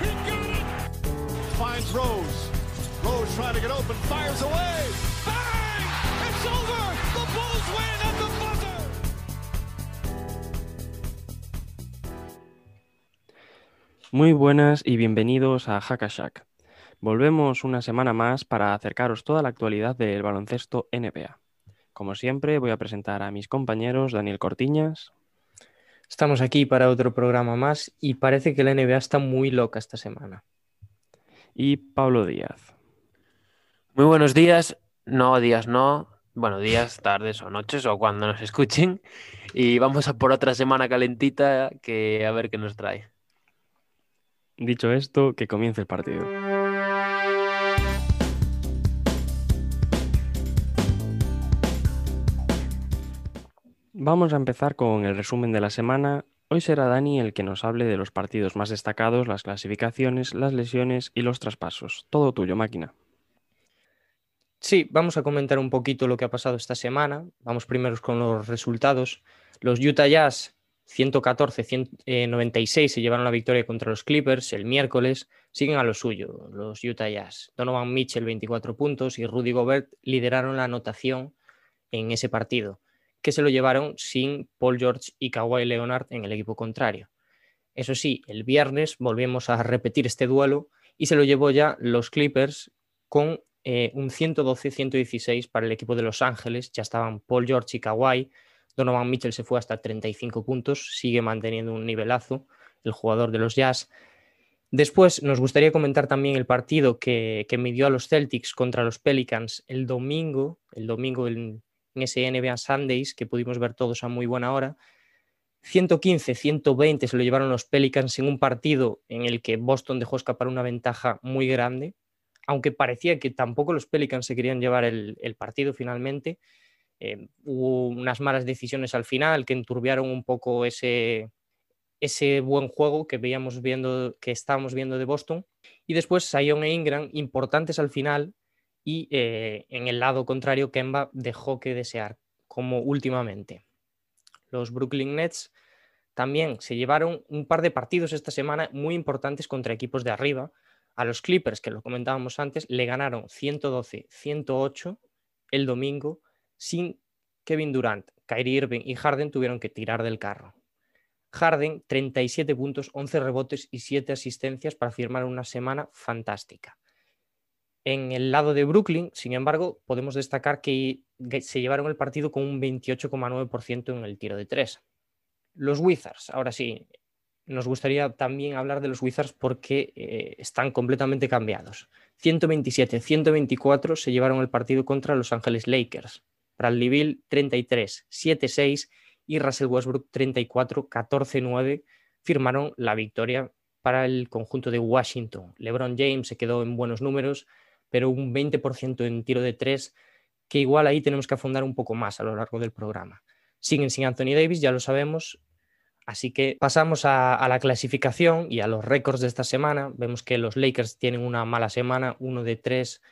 He got it. Finds Rose. Rose trying to get open, fires away. Bang! It's over. The Bulls win at the buzzer. Muy buenas y bienvenidos a Hackashack. Volvemos una semana más para acercaros toda la actualidad del baloncesto NBA. Como siempre, voy a presentar a mis compañeros Daniel Cortiñas Estamos aquí para otro programa más y parece que la NBA está muy loca esta semana. y Pablo Díaz. Muy buenos días, no días no, bueno, días, tardes o noches o cuando nos escuchen. Y vamos a por otra semana calentita que a ver qué nos trae. Dicho esto, que comience el partido. Vamos a empezar con el resumen de la semana. Hoy será Dani el que nos hable de los partidos más destacados, las clasificaciones, las lesiones y los traspasos. Todo tuyo, máquina. Sí, vamos a comentar un poquito lo que ha pasado esta semana. Vamos primero con los resultados. Los Utah Jazz 114-96 se llevaron la victoria contra los Clippers el miércoles. Siguen a lo suyo los Utah Jazz. Donovan Mitchell 24 puntos y Rudy Gobert lideraron la anotación en ese partido, que se lo llevaron sin Paul George y Kawhi Leonard en el equipo contrario. Eso sí, el viernes volvemos a repetir este duelo y se lo llevó ya los Clippers con eh, un 112-116 para el equipo de Los Ángeles. Ya estaban Paul George y Kawhi. Donovan Mitchell se fue hasta 35 puntos, sigue manteniendo un nivelazo el jugador de los Jazz. Después nos gustaría comentar también el partido que, que midió a los Celtics contra los Pelicans el domingo, el domingo en, en ese NBA Sundays que pudimos ver todos a muy buena hora. 115-120 se lo llevaron los Pelicans en un partido en el que Boston dejó escapar una ventaja muy grande, aunque parecía que tampoco los Pelicans se querían llevar el, partido finalmente. Eh, hubo unas malas decisiones al final que enturbiaron un poco ese, ese buen juego que veíamos viendo, que estábamos viendo de Boston. Y después Sion e Ingram, importantes al final, y eh, en el lado contrario, Kemba dejó que desear, como últimamente. Los Brooklyn Nets también se llevaron un par de partidos esta semana muy importantes contra equipos de arriba. A los Clippers, que lo comentábamos antes, le ganaron 112-108 el domingo sin Kevin Durant, Kyrie Irving y Harden tuvieron que tirar del carro. Harden, 37 puntos, 11 rebotes y 7 asistencias para firmar una semana fantástica. En el lado de Brooklyn, sin embargo, podemos destacar que se llevaron el partido con un 28,9% en el tiro de 3. Los Wizards, ahora sí, nos gustaría también hablar de los Wizards porque eh, están completamente cambiados. 127-124 se llevaron el partido contra Los Ángeles Lakers. Bradley Bill 33, 7-6 y Russell Westbrook 34, 14-9 firmaron la victoria para el conjunto de Washington. LeBron James se quedó en buenos números, pero un 20% en tiro de 3, que igual ahí tenemos que afondar un poco más a lo largo del programa. Siguen sin Anthony Davis, ya lo sabemos, Así que pasamos a, a, la clasificación y a los récords de esta semana. Vemos que los Lakers tienen una mala semana, uno de tres.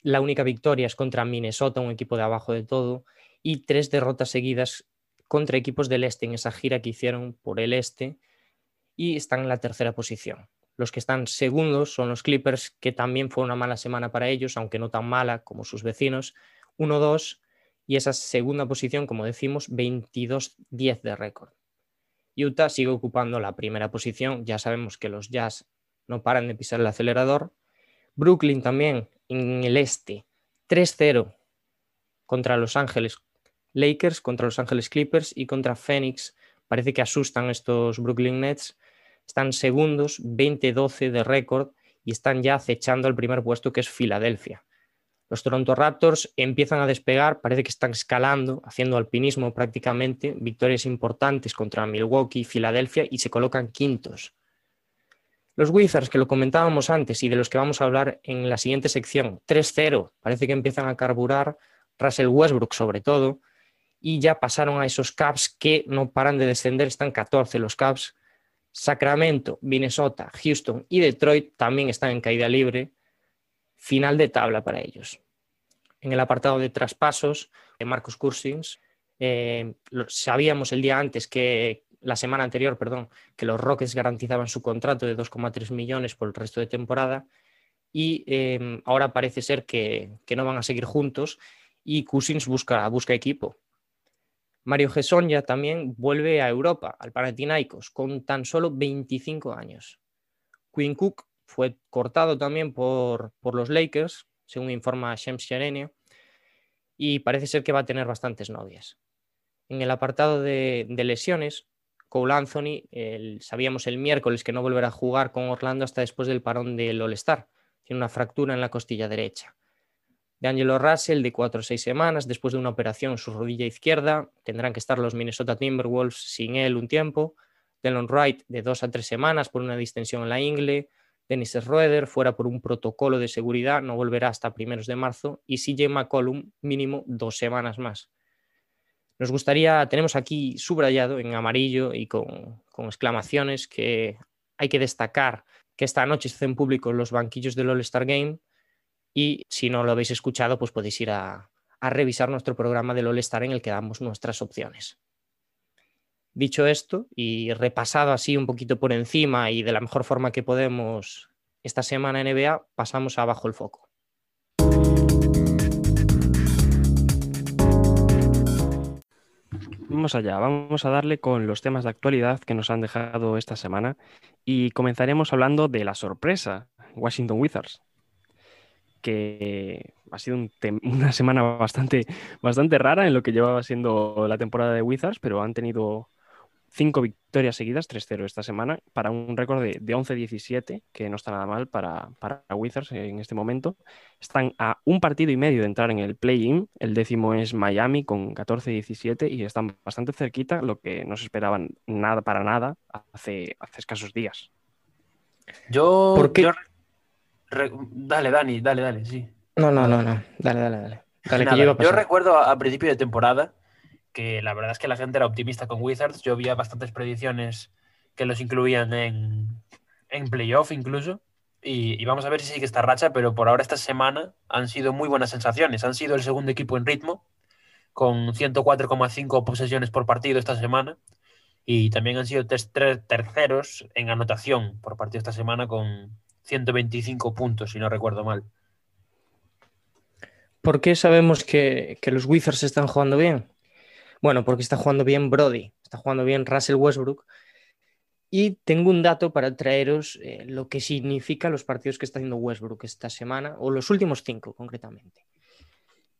La única victoria es contra Minnesota, un equipo de abajo de todo, y tres derrotas seguidas contra equipos del este en esa gira que hicieron por el este y están en la tercera posición. Los que están segundos son los Clippers, que también fue una mala semana para ellos, aunque no tan mala como sus vecinos. 1-2 y esa segunda posición, como decimos, 22-10 de récord. Utah sigue ocupando la primera posición. Ya sabemos que los Jazz no paran de pisar el acelerador. Brooklyn también en el este, 3-0 contra Los Ángeles Lakers, contra Los Ángeles Clippers y contra Phoenix. Parece que asustan estos Brooklyn Nets. Están segundos, 20-12 de récord y están ya acechando el primer puesto que es Filadelfia. Los Toronto Raptors empiezan a despegar, parece que están escalando, haciendo alpinismo prácticamente, victorias importantes contra Milwaukee, Filadelfia y se colocan quintos. Los Wizards, que lo comentábamos antes y de los que vamos a hablar en la siguiente sección, 3-0, parece que empiezan a carburar, Russell Westbrook sobre todo, y ya pasaron a esos Caps que no paran de descender, están 14 los Caps. Sacramento, Minnesota, Houston y Detroit también están en caída libre. Final de tabla para ellos. En el apartado de traspasos, de Marcos Cousins, eh, sabíamos el día antes que la semana anterior, perdón, que los Rockets garantizaban su contrato de 2,3 millones por el resto de temporada y em, ahora parece ser que, no van a seguir juntos y Cousins busca, busca equipo. Mario Gesson ya también vuelve a Europa, al Panathinaikos, con tan solo 25 años. Quinn Cook fue cortado también por, por los Lakers, según informa Shams Charania, y parece ser que va a tener bastantes novias. En el apartado de, lesiones, Cole Anthony, sabíamos el miércoles que no volverá a jugar con Orlando hasta después del parón del All-Star. Tiene una fractura en la costilla derecha. De Angelo Russell, de cuatro o seis semanas, después de una operación en su rodilla izquierda. Tendrán que estar los Minnesota Timberwolves sin él un tiempo. Delon Wright, de dos a tres semanas por una distensión en la ingle. Dennis Schroeder, fuera por un protocolo de seguridad, no volverá hasta primeros de marzo. Y CJ McCollum, mínimo dos semanas más. Nos gustaría, tenemos aquí subrayado en amarillo y con, exclamaciones que hay que destacar que esta noche se hacen públicos los banquillos del All-Star Game y si no lo habéis escuchado, pues podéis ir a, a revisar nuestro programa del All-Star en el que damos nuestras opciones. Dicho esto y repasado así un poquito por encima y de la mejor forma que podemos esta semana en NBA, pasamos abajo el foco. Vamos allá, vamos a darle con los temas de actualidad que nos han dejado esta semana y comenzaremos hablando de la sorpresa, Washington Wizards, que ha sido una semana bastante, bastante rara en lo que llevaba siendo la temporada de Wizards, pero han tenido cinco victorias seguidas, 3-0 esta semana, para un récord de, 11-17, que no está nada mal para, para Wizards en este momento. Están a un partido y medio de entrar en el play-in, el décimo es Miami con 14-17 y están bastante cerquita, lo que no se esperaban nada para nada hace, hace escasos días. Yo... ¿Por qué? Dale, Dani, dale, dale, sí. No, no, no, no, dale, dale, dale. yo, recuerdo a principio de temporada que la verdad es que la gente era optimista con Wizards. Yo había bastantes predicciones que los incluían en, en playoff incluso. Y, vamos a ver si sigue esta racha, pero por ahora esta semana han sido muy buenas sensaciones. Han sido el segundo equipo en ritmo, con 104,5 posesiones por partido esta semana. Y también han sido tres, terceros en anotación por partido esta semana, con 125 puntos, si no recuerdo mal. ¿Por qué sabemos que, los Wizards están jugando bien? Bueno, porque está jugando bien Brody, está jugando bien Russell Westbrook. Y tengo un dato para traeros eh, lo que significa los partidos que está haciendo Westbrook esta semana, o los últimos cinco concretamente.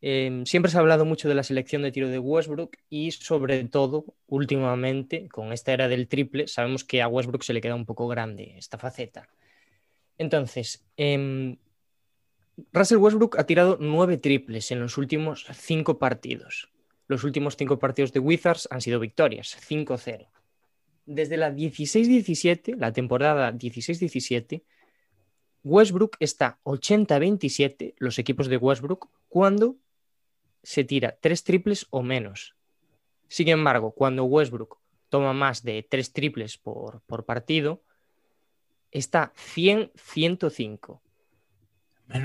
Em, siempre se ha hablado mucho de la selección de tiro de Westbrook y sobre todo últimamente con esta era del triple sabemos que a Westbrook se le queda un poco grande esta faceta. Entonces, em, Russell Westbrook ha tirado nueve triples en los últimos cinco partidos los últimos cinco partidos de Wizards han sido victorias, 5-0. Desde la 16-17, la temporada 16-17, Westbrook está 80-27, los equipos de Westbrook, cuando se tira tres triples o menos. Sin embargo, cuando Westbrook toma más de tres triples por, partido, está 100-105.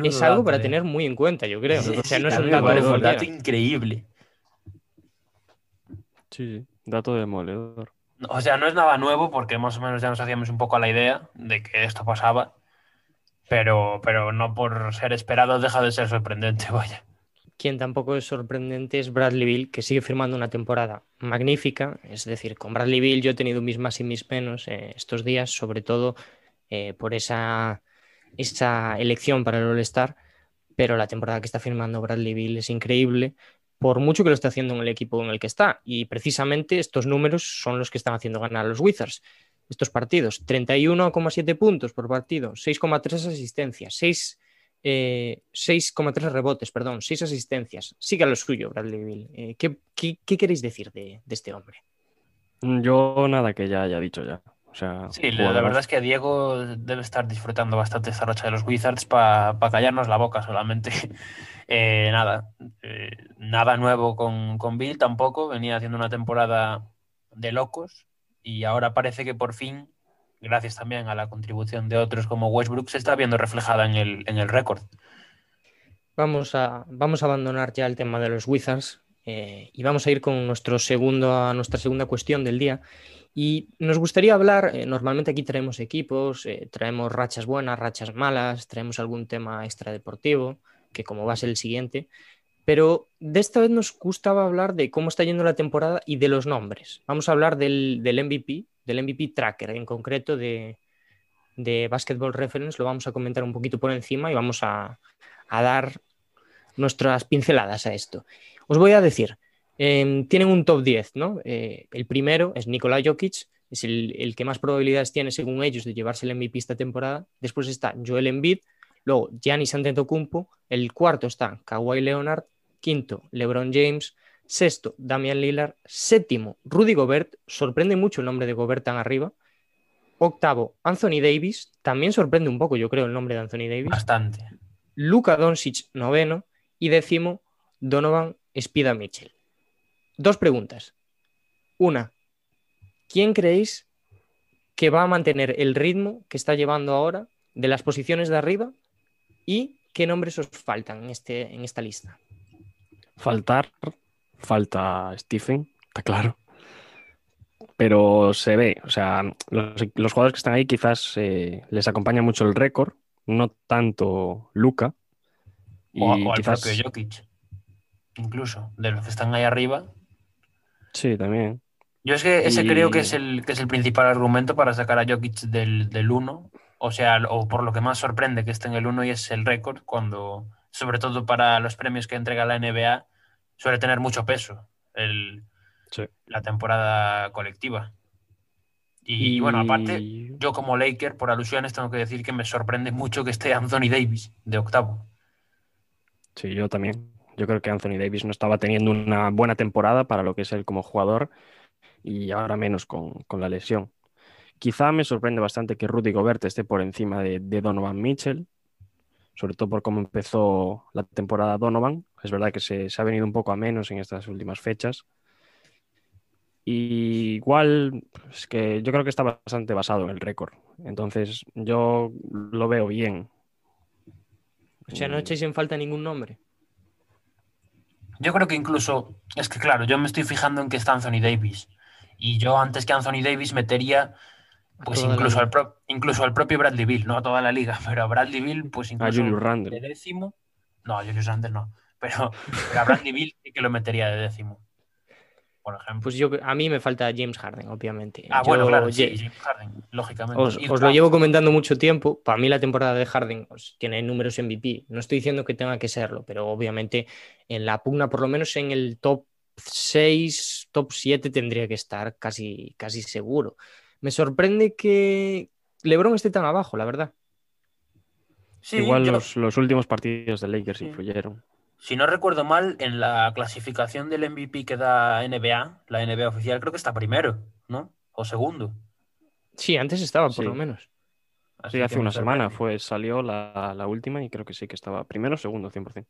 Es algo para eh. tener muy en cuenta, yo creo. o sea, no es un dato increíble. Sí, sí, dato demoledor. O sea, no es nada nuevo porque más o menos ya nos hacíamos un poco la idea de que esto pasaba, pero, pero no por ser esperado deja de ser sorprendente, vaya. Quien tampoco es sorprendente es Bradley Bill, que sigue firmando una temporada magnífica. Es decir, con Bradley Bill yo he tenido mis más y mis menos eh, estos días, sobre todo eh, por esa, esa elección para el All-Star, pero la temporada que está firmando Bradley Bill es increíble por mucho que lo esté haciendo en el equipo en el que está. Y precisamente estos números son los que están haciendo ganar a los Wizards. Estos partidos, 31,7 puntos por partido, 6,3 asistencias, 6, 6,3 eh, rebotes, perdón, 6 asistencias. Siga lo suyo, Bradley Bill. Eh, ¿qué, queréis decir de, este hombre? Yo nada que ya haya dicho ya. O O sea, Sí, la, verdad es que Diego debe estar disfrutando bastante esta racha de los Wizards para callarnos la boca solamente. Eh, nada, eh, nada nuevo con, con Bill tampoco. Venía haciendo una temporada de locos y ahora parece que por fin, gracias también a la contribución de otros como Westbrook, se está viendo reflejada en el, en el récord. Vamos a, vamos a abandonar ya el tema de los Wizards eh, y vamos a ir con nuestro segundo, a nuestra segunda cuestión del día. Y nos gustaría hablar, eh, normalmente aquí traemos equipos, eh, traemos rachas buenas, rachas malas, traemos algún tema extradeportivo, que como va a ser el siguiente, pero de esta vez nos gustaba hablar de cómo está yendo la temporada y de los nombres. Vamos a hablar del, del MVP, del MVP Tracker en concreto de, de Basketball Reference, lo vamos a comentar un poquito por encima y vamos a, a dar nuestras pinceladas a esto. Os voy a decir, eh, tienen un top 10, ¿no? Eh, el primero es Nikola Jokic, es el, el, que más probabilidades tiene, según ellos, de llevarse el MVP esta temporada. Después está Joel Embiid, luego Giannis Antetokounmpo, el cuarto está Kawhi Leonard, quinto LeBron James, sexto Damian Lillard, séptimo Rudy Gobert, sorprende mucho el nombre de Gobert tan arriba. Octavo, Anthony Davis, también sorprende un poco, yo creo, el nombre de Anthony Davis. Bastante. Luka Doncic, noveno. Y décimo, Donovan Spida Mitchell. Dos preguntas. Una, ¿quién creéis que va a mantener el ritmo que está llevando ahora de las posiciones de arriba? ¿Y qué nombres os faltan en, este, en esta lista? Faltar, falta Stephen, está claro. Pero se ve, o sea, los, los jugadores que están ahí quizás eh, les acompaña mucho el récord, no tanto Luca. Y o, o quizás... el propio Jokic, incluso, de los que están ahí arriba. Sí, también. Yo es que ese y... creo que es, el, que es el principal argumento para sacar a Jokic del, del 1, o sea, o por lo que más sorprende que esté en el 1 y es el récord, cuando, sobre todo para los premios que entrega la NBA, suele tener mucho peso el, sí. la temporada colectiva. Y, y, bueno, aparte, yo como Laker, por alusiones, tengo que decir que me sorprende mucho que esté Anthony Davis de octavo. Sí, yo también. Yo creo que Anthony Davis no estaba teniendo una buena temporada para lo que es él como jugador y ahora menos con, con la lesión. Quizá me sorprende bastante que Rudy Gobert esté por encima de, de, Donovan Mitchell, sobre todo por cómo empezó la temporada Donovan. Es verdad que se, se ha venido un poco a menos en estas últimas fechas. Y igual, es que yo creo que está bastante basado en el récord. Entonces, yo lo veo bien. O sea, no echáis en falta ningún nombre. Yo creo que incluso, es que claro, yo me estoy fijando en que está Anthony Davis. Y yo antes que Anthony Davis metería, pues incluso al, pro, incluso al propio Bradley Bill, no a toda la liga, pero a Bradley Bill, pues incluso a Julius Randle. de décimo. No, a Julius Randle no. Pero, pero a Bradley Bill sí que lo metería de décimo. Por ejemplo. Pues yo, a mí me falta James Harden, obviamente. Ah, yo, bueno, claro, sí, James Harden, lógicamente. Os, os, lo llevo comentando mucho tiempo. Para mí la temporada de Harden pues, tiene números MVP. No estoy diciendo que tenga que serlo, pero obviamente en la pugna, por lo menos en el top 6, top 7 tendría que estar casi, casi seguro. Me sorprende que LeBron esté tan abajo, la verdad. Sí, Igual yo... los, los, últimos partidos de Lakers sí. influyeron. Si no recuerdo mal, en la clasificación del MVP que da NBA, la NBA oficial, creo que está primero, ¿no? O segundo. Sí, antes estaba, por sí. lo menos. Así sí, hace una semana fue, salió la, la, última y creo que sí que estaba primero o segundo, 100%.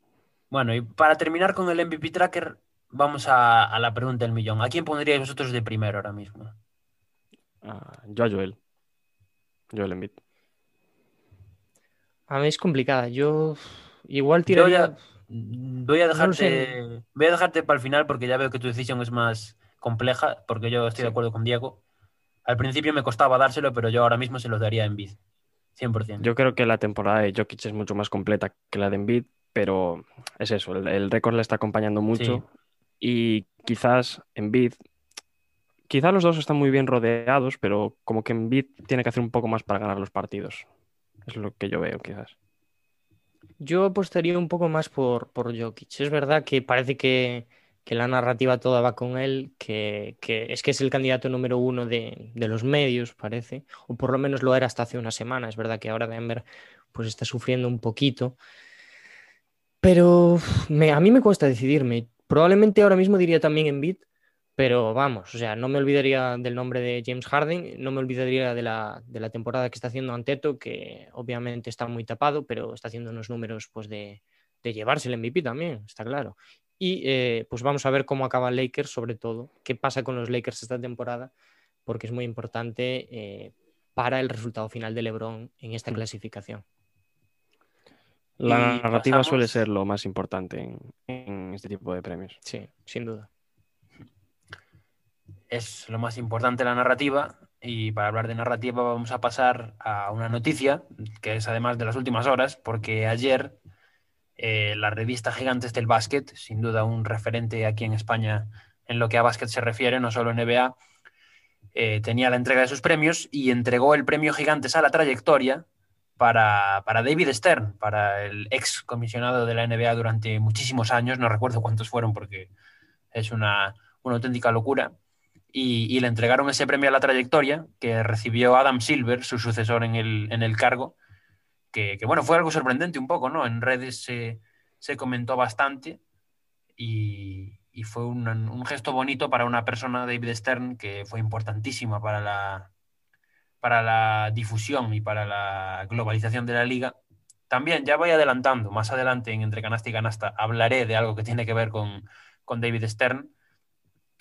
Bueno, y para terminar con el MVP Tracker, vamos a, a la pregunta del millón. ¿A quién pondríais vosotros de primero ahora mismo? Uh, yo a Joel. Joel Embiid. A mí es complicada. Yo igual tiraría... Yo ya voy a dejarte, no voy a dejarte para el final porque ya veo que tu decisión es más compleja, porque yo estoy sí. de acuerdo con Diego. Al principio me costaba dárselo, pero yo ahora mismo se los daría a Embiid. 100%. Yo creo que la temporada de Jokic es mucho más completa que la de Embiid, pero es eso, el, el récord le está acompañando mucho sí. y quizás Embiid, quizás los dos están muy bien rodeados, pero como que Embiid tiene que hacer un poco más para ganar los partidos. Es lo que yo veo, quizás. Yo apostaría un poco más por, por Jokic. Es verdad que parece que, que la narrativa toda va con él, que, que, es que es el candidato número uno de, de, los medios, parece, o por lo menos lo era hasta hace una semana. Es verdad que ahora Denver pues está sufriendo un poquito. Pero a mí me cuesta decidirme. Probablemente ahora mismo diría también Embiid, Pero vamos, o sea, no me olvidaría del nombre de James Harden, no me olvidaría de la, de la temporada que está haciendo Anteto, que obviamente está muy tapado, pero está haciendo unos números pues de, de llevarse el MVP también, está claro. Y eh, pues vamos a ver cómo acaba Lakers, sobre todo, qué pasa con los Lakers esta temporada, porque es muy importante eh, para el resultado final de LeBron en esta Mm. clasificación. La Y narrativa pasamos- suele ser lo más importante en, en este tipo de premios. Sí, sin duda. Es lo más importante la narrativa. Y para hablar de narrativa vamos a pasar a una noticia que es además de las últimas horas, porque ayer eh, la revista Gigantes del Básquet, sin duda un referente aquí en España en lo que a básquet se refiere, no solo NBA, eh, tenía la entrega de sus premios y entregó el premio Gigantes a la trayectoria para, para David Stern, para el ex comisionado de la NBA durante muchísimos años, no recuerdo cuántos fueron porque es una, una auténtica locura y, le entregaron ese premio a la trayectoria que recibió Adam Silver, su sucesor en el, en el cargo, que, que, bueno, fue algo sorprendente un poco, ¿no? En redes se, se comentó bastante y, y fue un, un, gesto bonito para una persona, David Stern, que fue importantísima para la, para la difusión y para la globalización de la liga. También, ya voy adelantando, más adelante en Entre Canasta y Canasta hablaré de algo que tiene que ver con, con David Stern,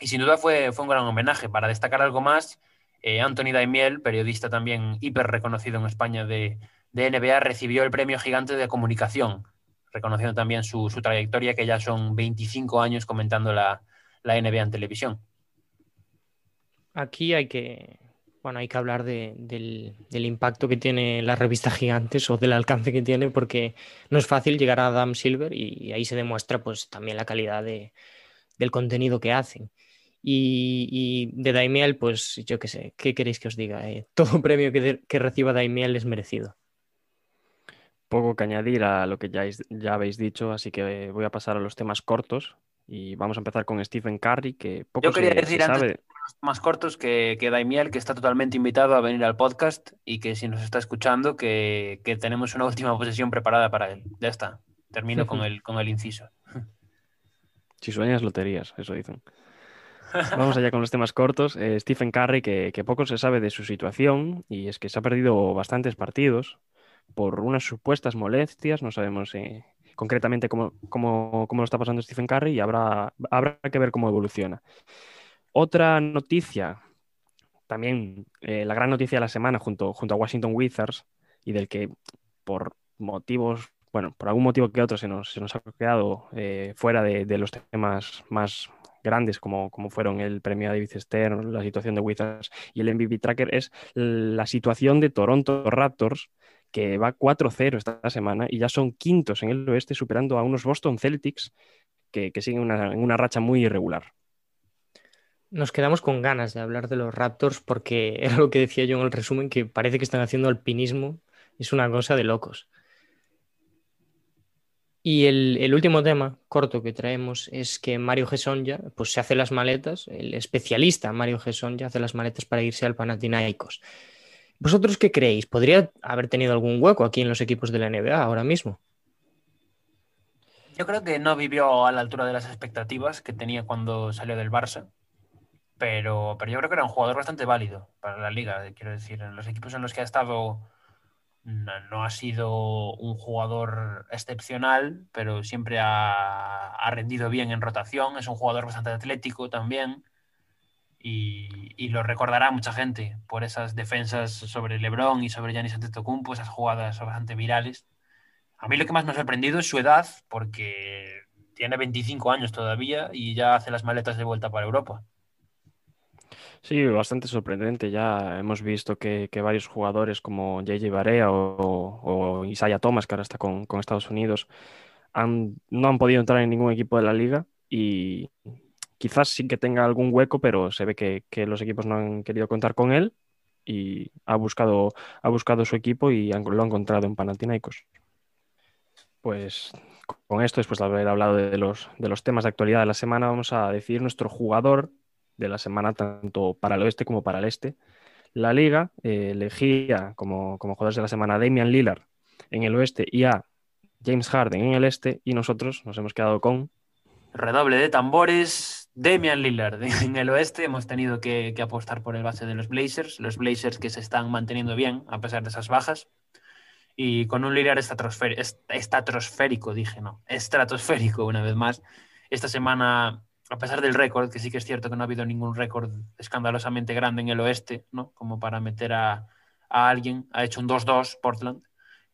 y sin duda fue, fue un gran homenaje. Para destacar algo más, eh, Anthony Daimiel, periodista también hiper reconocido en España de, de, NBA, recibió el premio gigante de comunicación, reconociendo también su, su trayectoria, que ya son 25 años comentando la, la, NBA en televisión. Aquí hay que, bueno, hay que hablar de, del, del, impacto que tiene la revista Gigantes o del alcance que tiene, porque no es fácil llegar a Adam Silver y, ahí se demuestra pues también la calidad de, del contenido que hacen. Y, y, de Daimiel, pues yo qué sé, ¿qué queréis que os diga? Eh, todo premio que, de, que, reciba Daimiel es merecido. Poco que añadir a lo que ya, ya habéis dicho, así que voy a pasar a los temas cortos y vamos a empezar con Stephen Curry, que poco yo quería se, decir se antes sabe. más cortos que, que Daimiel, que está totalmente invitado a venir al podcast y que si nos está escuchando, que, que tenemos una última posesión preparada para él. Ya está, termino con el, con el inciso. Si sueñas, loterías, eso dicen. Vamos allá con los temas cortos. Eh, Stephen Curry, que, poco se sabe de su situación, y es que se ha perdido bastantes partidos por unas supuestas molestias. No sabemos eh, concretamente cómo, cómo, cómo, lo está pasando Stephen Curry y habrá, habrá que ver cómo evoluciona. Otra noticia, también eh, la gran noticia de la semana junto, junto a Washington Wizards, y del que por motivos bueno, por algún motivo que otro se nos, se nos ha quedado fuera de, los temas más grandes como, como, fueron el premio a David Stern, la situación de Wizards y el MVP Tracker, es la situación de Toronto Raptors, que va 4-0 esta semana y ya son quintos en el oeste, superando a unos Boston Celtics que, que siguen una, en una racha muy irregular. Nos quedamos con ganas de hablar de los Raptors porque era lo que decía yo en el resumen, que parece que están haciendo alpinismo, es una cosa de locos. Y el, último tema corto que traemos es que Mario Gesonja pues se hace las maletas, el especialista Mario Gesonja hace las maletas para irse al Panathinaikos. ¿Vosotros qué creéis? ¿Podría haber tenido algún hueco aquí en los equipos de la NBA ahora mismo? Yo creo que no vivió a la altura de las expectativas que tenía cuando salió del Barça, pero, pero yo creo que era un jugador bastante válido para la liga. Quiero decir, en los equipos en los que ha estado no, ha sido un jugador excepcional, pero siempre ha, ha, rendido bien en rotación. Es un jugador bastante atlético también. Y, y, lo recordará mucha gente por esas defensas sobre LeBron y sobre Giannis Antetokounmpo, esas jugadas bastante virales. A mí lo que más me ha sorprendido es su edad, porque tiene 25 años todavía y ya hace las maletas de vuelta para Europa. Sí, bastante sorprendente. Ya hemos visto que, que varios jugadores como JJ Barea o, o, Thomas, que ahora está con, con Estados Unidos, han, no han podido entrar en ningún equipo de la liga y quizás sí que tenga algún hueco, pero se ve que, que los equipos no han querido contar con él y ha buscado, ha buscado su equipo y han, lo ha encontrado en Panathinaikos. Pues con esto, después de haber hablado de los, de los temas de actualidad de la semana, vamos a decir nuestro jugador de la semana, tanto para el oeste como para el este. La liga eh, elegía como, como jugadores de la semana a Damian Lillard en el oeste y a James Harden en el este, y nosotros nos hemos quedado con. Redoble de tambores, Damian Lillard. En el oeste hemos tenido que, que, apostar por el base de los Blazers, los Blazers que se están manteniendo bien a pesar de esas bajas. Y con un Lillard estratosférico, dije, no, estratosférico una vez más. Esta semana, a pesar del récord, que sí que es cierto que no ha habido ningún récord escandalosamente grande en el oeste, ¿no? Como para meter a, alguien, ha hecho un 2-2 Portland,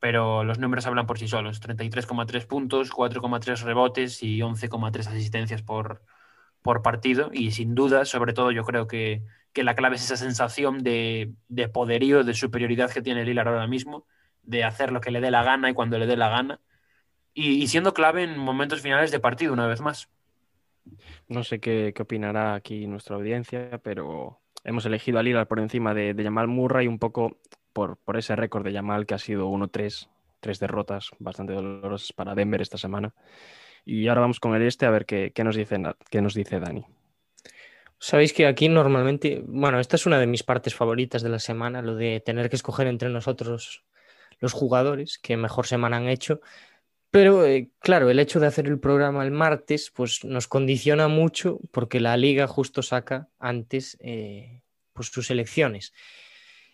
pero los números hablan por sí solos. 33,3 puntos, 4,3 rebotes y 11,3 asistencias por, partido. Y sin duda, sobre todo, yo creo que, que la clave es esa sensación de, de, poderío, de superioridad que tiene Lillard ahora mismo, de hacer lo que le dé la gana y cuando le dé la gana. Y siendo clave en momentos finales de partido, una vez más. No sé qué, qué opinará aquí nuestra audiencia, pero hemos elegido a Lillard por encima de, de Jamal Murray un poco por, por ese récord de Jamal que ha sido 1-3, tres derrotas bastante dolorosas para Denver esta semana. Y ahora vamos con el este a ver qué, qué, nos, dice, qué nos dice Dani. Sabéis que aquí normalmente, bueno, esta es una de mis partes favoritas de la semana, lo de tener que escoger entre nosotros los jugadores que mejor semana han hecho. Pero eh, claro, el hecho de hacer el programa el martes pues nos condiciona mucho porque la liga justo saca antes eh, pues sus elecciones.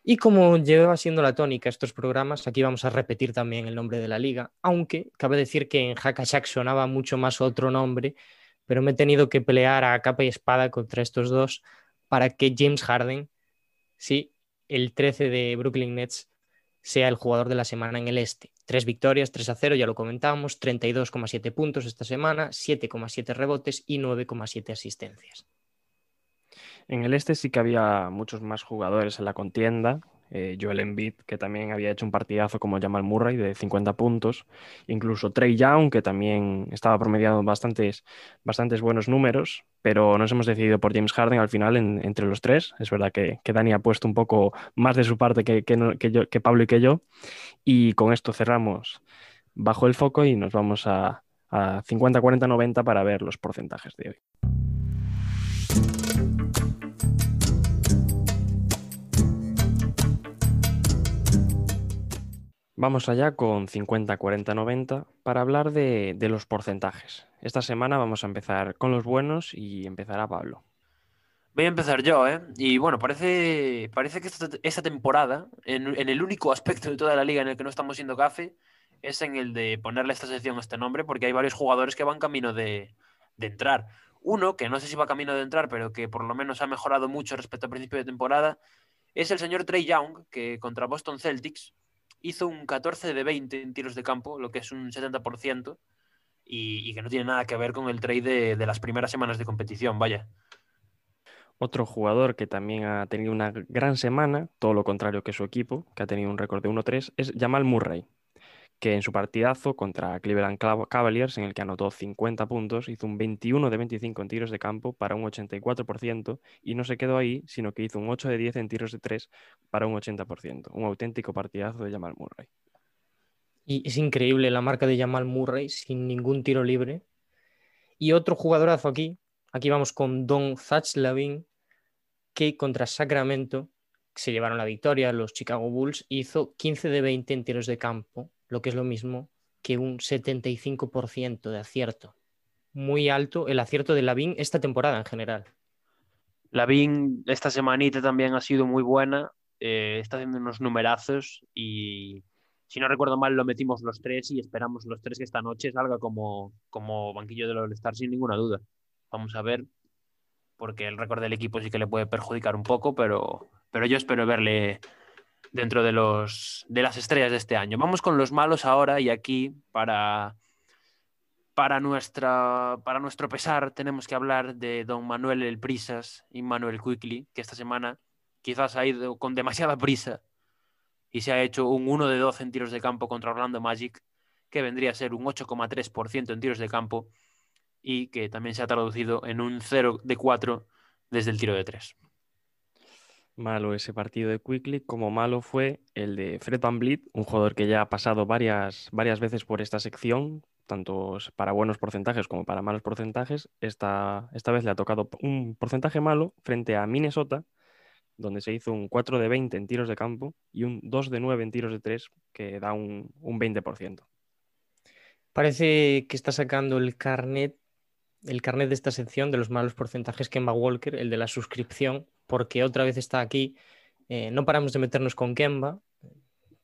Y como lleva siendo la tónica estos programas, aquí vamos a repetir también el nombre de la liga, aunque cabe decir que en Hackashack sonaba mucho más otro nombre, pero me he tenido que pelear a capa y espada contra estos dos para que James Harden, sí, el 13 de Brooklyn Nets, sea el jugador de la semana en el este. Tres victorias, 3 a 0, ya lo comentábamos, 32,7 puntos esta semana, 7,7 rebotes y 9,7 asistencias. En el este sí que había muchos más jugadores en la contienda. Eh, Joel Embiid, que también había hecho un partidazo como Jamal Murray de 50 puntos. Incluso Trey Young, que también estaba promediando bastantes, bastantes buenos números. Pero nos hemos decidido por James Harden al final en, entre los tres. Es verdad que, Dani ha puesto un poco más de su parte que, que, yo, que Pablo y que yo. Y con esto cerramos bajo el foco y nos vamos a, a 50, 40, 90 para ver los porcentajes de hoy. Vamos allá con 50, 40, 90 para hablar de, los porcentajes. Esta semana vamos a empezar con los buenos y empezará Pablo. Voy a empezar yo, ¿eh? Y bueno, parece, parece que esta, temporada, en, en, el único aspecto de toda la liga en el que no estamos siendo café, es en el de ponerle a esta sección este nombre, porque hay varios jugadores que van camino de, de entrar. Uno, que no sé si va camino de entrar, pero que por lo menos ha mejorado mucho respecto al principio de temporada, es el señor Trey Young, que contra Boston Celtics hizo un 14 de 20 en tiros de campo, lo que es un 70%, y, y que no tiene nada que ver con el trade de, de, las primeras semanas de competición, vaya. Otro jugador que también ha tenido una gran semana, todo lo contrario que su equipo, que ha tenido un récord de 1-3, es Jamal Murray, que en su partidazo contra Cleveland Cavaliers, en el que anotó 50 puntos, hizo un 21 de 25 en tiros de campo para un 84% y no se quedó ahí, sino que hizo un 8 de 10 en tiros de 3 para un 80%. Un auténtico partidazo de Jamal Murray. Y es increíble la marca de Jamal Murray sin ningún tiro libre. Y otro jugadorazo aquí, aquí vamos con Don Lavin, que contra Sacramento se llevaron la victoria, los Chicago Bulls, hizo 15 de 20 en tiros de campo lo que es lo mismo que un 75% de acierto. Muy alto el acierto de Lavín esta temporada en general. Lavín esta semanita también ha sido muy buena, eh, está haciendo unos numerazos y si no recuerdo mal lo metimos los tres y esperamos los tres que esta noche salga como, como banquillo del All-Star sin ninguna duda. Vamos a ver, porque el récord del equipo sí que le puede perjudicar un poco, pero, pero yo espero verle dentro de, los, de las estrellas de este año. Vamos con los malos ahora y aquí para, para, nuestra, para nuestro pesar tenemos que hablar de don Manuel El Prisas y Manuel Quickly, que esta semana quizás ha ido con demasiada prisa y se ha hecho un 1 de 12 en tiros de campo contra Orlando Magic, que vendría a ser un 8,3% en tiros de campo y que también se ha traducido en un 0 de 4 desde el tiro de 3 malo ese partido de Quickly, como malo fue el de Fred Van un jugador que ya ha pasado varias, varias veces por esta sección, tanto para buenos porcentajes como para malos porcentajes. Esta, esta vez le ha tocado un porcentaje malo frente a Minnesota, donde se hizo un 4 de 20 en tiros de campo y un 2 de 9 en tiros de 3, que da un, un 20%. Parece que está sacando el carnet el carnet de esta sección de los malos porcentajes Kemba Walker, el de la suscripción, porque otra vez está aquí. Eh, no paramos de meternos con Kemba,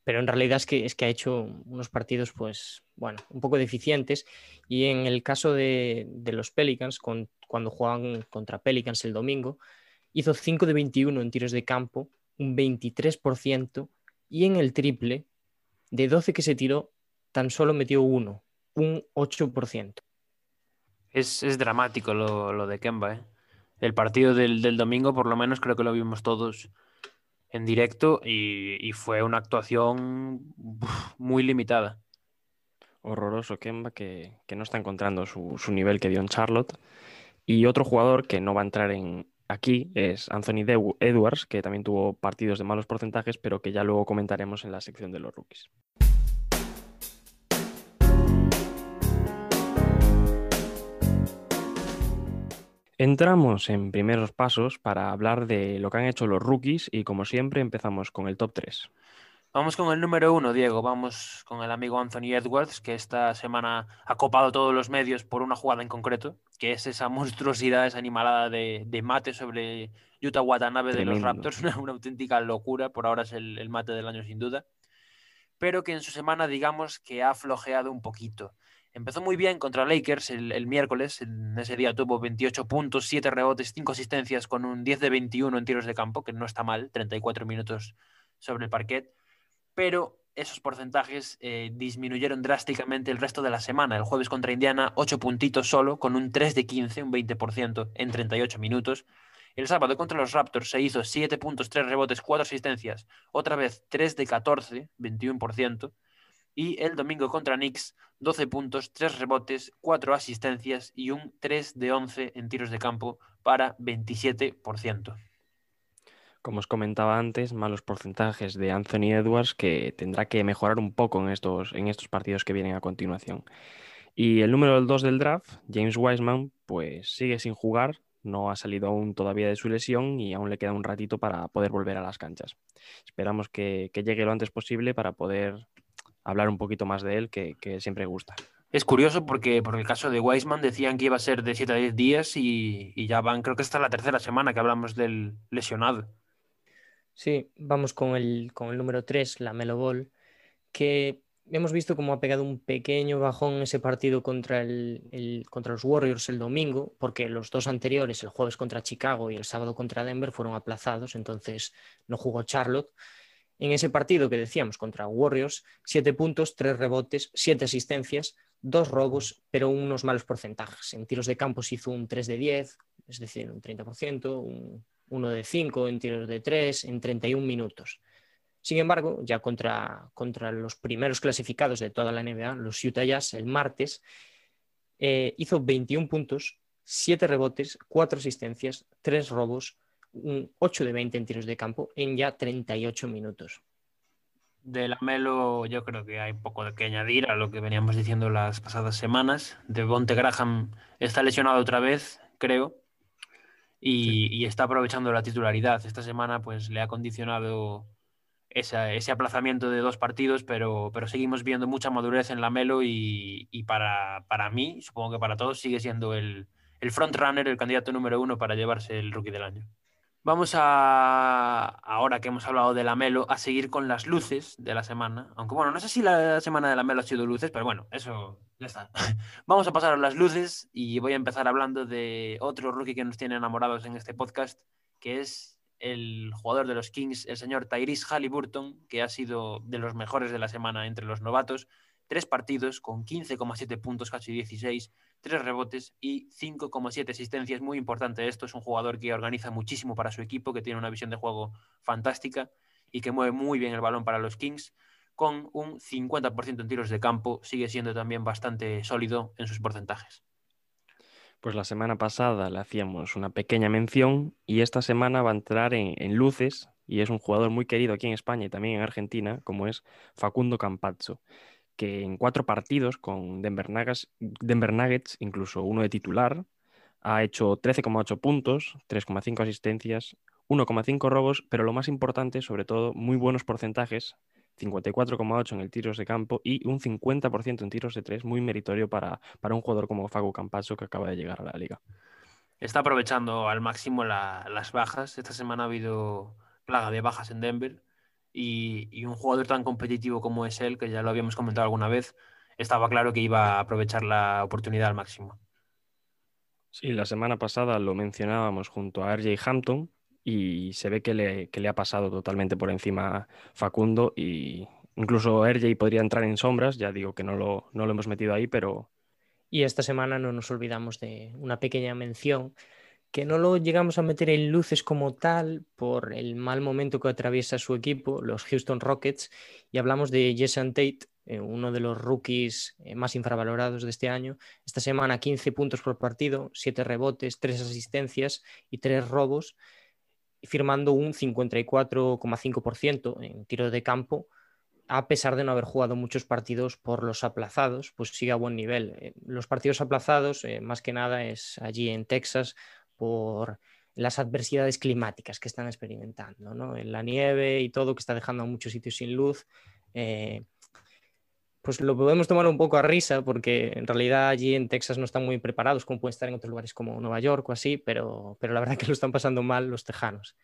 pero en realidad es que, es que ha hecho unos partidos, pues, bueno, un poco deficientes. Y en el caso de, los Pelicans, cuando juegan contra Pelicans el domingo, hizo 5 de 21 en tiros de campo, un 23%, y en el triple, de 12 que se tiró, tan solo metió uno, un 8%. Es, es dramático lo, lo, de Kemba. ¿eh? El partido del, del, domingo, por lo menos, creo que lo vimos todos en directo y, fue una actuación muy limitada. Horroroso Kemba que, que no está encontrando su, su, nivel que dio en Charlotte. Y otro jugador que no va a entrar en aquí es Anthony Edwards, que también tuvo partidos de malos porcentajes, pero que ya luego comentaremos en la sección de los rookies. Entramos en primeros pasos para hablar de lo que han hecho los rookies y como siempre empezamos con el top 3. Vamos con el número uno, Diego. Vamos con el amigo Anthony Edwards, que esta semana ha copado todos los medios por una jugada en concreto, que es esa monstruosidad, esa animalada de, de mate sobre Utah Watanabe Tremendo. de los Raptors. Una, una, auténtica locura. Por ahora es el, el mate del año sin duda. Pero que en su semana, digamos, que ha flojeado un poquito. Empezó muy bien contra Lakers el, el, miércoles. En ese día tuvo 28 puntos, 7 rebotes, 5 asistencias con un 10 de 21 en tiros de campo, que no está mal, 34 minutos sobre el parquet. Pero esos porcentajes eh, disminuyeron drásticamente el resto de la semana. El jueves contra Indiana, 8 puntitos solo, con un 3 de 15, un 20% en 38 minutos. El sábado contra los Raptors se hizo 7 puntos, 3 rebotes, 4 asistencias, otra vez 3 de 14, 21%. Y el domingo contra Knicks, 12 puntos, 3 rebotes, 4 asistencias y un 3 de 11 en tiros de campo para 27%. Como os comentaba antes, malos porcentajes de Anthony Edwards que tendrá que mejorar un poco en estos, en estos partidos que vienen a continuación. Y el número 2 del draft, James Wiseman, pues sigue sin jugar, no ha salido aún todavía de su lesión y aún le queda un ratito para poder volver a las canchas. Esperamos que, que llegue lo antes posible para poder hablar un poquito más de él, que, que siempre gusta. Es curioso porque por el caso de Weisman decían que iba a ser de 7 a 10 días y, y, ya van, creo que esta es la tercera semana que hablamos del lesionado. Sí, vamos con el, con el número 3, la Melo Ball, que hemos visto cómo ha pegado un pequeño bajón ese partido contra, el, el, contra los Warriors el domingo, porque los dos anteriores, el jueves contra Chicago y el sábado contra Denver, fueron aplazados, entonces no jugó Charlotte en ese partido que decíamos contra Warriors, 7 puntos, 3 rebotes, 7 asistencias, 2 robos, pero unos malos porcentajes. En tiros de campo se hizo un 3 de 10, es decir, un 30%, un 1 de 5 en tiros de 3, en 31 minutos. Sin embargo, ya contra, contra los primeros clasificados de toda la NBA, los Utah Jazz, el martes, eh, hizo 21 puntos, 7 rebotes, 4 asistencias, 3 robos, 8 de 20 en tiros de campo en ya 38 minutos. De la Melo yo creo que hay poco que añadir a lo que veníamos diciendo las pasadas semanas. De Bonte Graham está lesionado otra vez, creo, y, sí. y, está aprovechando la titularidad. Esta semana pues le ha condicionado esa, ese aplazamiento de dos partidos, pero, pero seguimos viendo mucha madurez en la Melo y, y para, para, mí, supongo que para todos, sigue siendo el, el frontrunner, el candidato número uno para llevarse el rookie del año. Vamos a, ahora que hemos hablado de la Melo, a seguir con las luces de la semana. Aunque bueno, no sé si la semana de la Melo ha sido luces, pero bueno, eso ya está. Vamos a pasar a las luces y voy a empezar hablando de otro rookie que nos tiene enamorados en este podcast, que es el jugador de los Kings, el señor Tyrese Halliburton, que ha sido de los mejores de la semana entre los novatos. Tres partidos con 15,7 puntos, casi 16, tres rebotes y 5,7 asistencias. Muy importante esto. Es un jugador que organiza muchísimo para su equipo, que tiene una visión de juego fantástica y que mueve muy bien el balón para los Kings. Con un 50% en tiros de campo, sigue siendo también bastante sólido en sus porcentajes. Pues la semana pasada le hacíamos una pequeña mención y esta semana va a entrar en, en luces y es un jugador muy querido aquí en España y también en Argentina, como es Facundo Campazzo que en cuatro partidos con Denver Nuggets, Denver Nuggets, incluso uno de titular, ha hecho 13,8 puntos, 3,5 asistencias, 1,5 robos, pero lo más importante, sobre todo, muy buenos porcentajes, 54,8 en el tiros de campo y un 50% en tiros de tres, muy meritorio para, para un jugador como Facu Campacho que acaba de llegar a la liga. Está aprovechando al máximo las bajas. Esta semana ha habido plaga de bajas en Denver y, y, un jugador tan competitivo como es él, que ya lo habíamos comentado alguna vez, estaba claro que iba a aprovechar la oportunidad al máximo. Sí, la semana pasada lo mencionábamos junto a RJ Hampton y se ve que le, que le ha pasado totalmente por encima Facundo y incluso RJ podría entrar en sombras, ya digo que no lo, no lo hemos metido ahí, pero... Y esta semana no nos olvidamos de una pequeña mención que no lo llegamos a meter en luces como tal por el mal momento que atraviesa su equipo, los Houston Rockets, y hablamos de Jason Tate, eh, uno de los rookies eh, más infravalorados de este año. Esta semana 15 puntos por partido, 7 rebotes, 3 asistencias y 3 robos, firmando un 54,5% en tiro de campo, a pesar de no haber jugado muchos partidos por los aplazados, pues sigue a buen nivel. Eh, los partidos aplazados, más que nada, es allí en Texas por las adversidades climáticas que están experimentando, ¿no? En la nieve y todo que está dejando a muchos sitios sin luz pues lo podemos tomar un poco a risa porque en realidad allí en Texas no están muy preparados como pueden estar en otros lugares como Nueva York o así, pero, pero la verdad que lo están pasando mal los tejanos.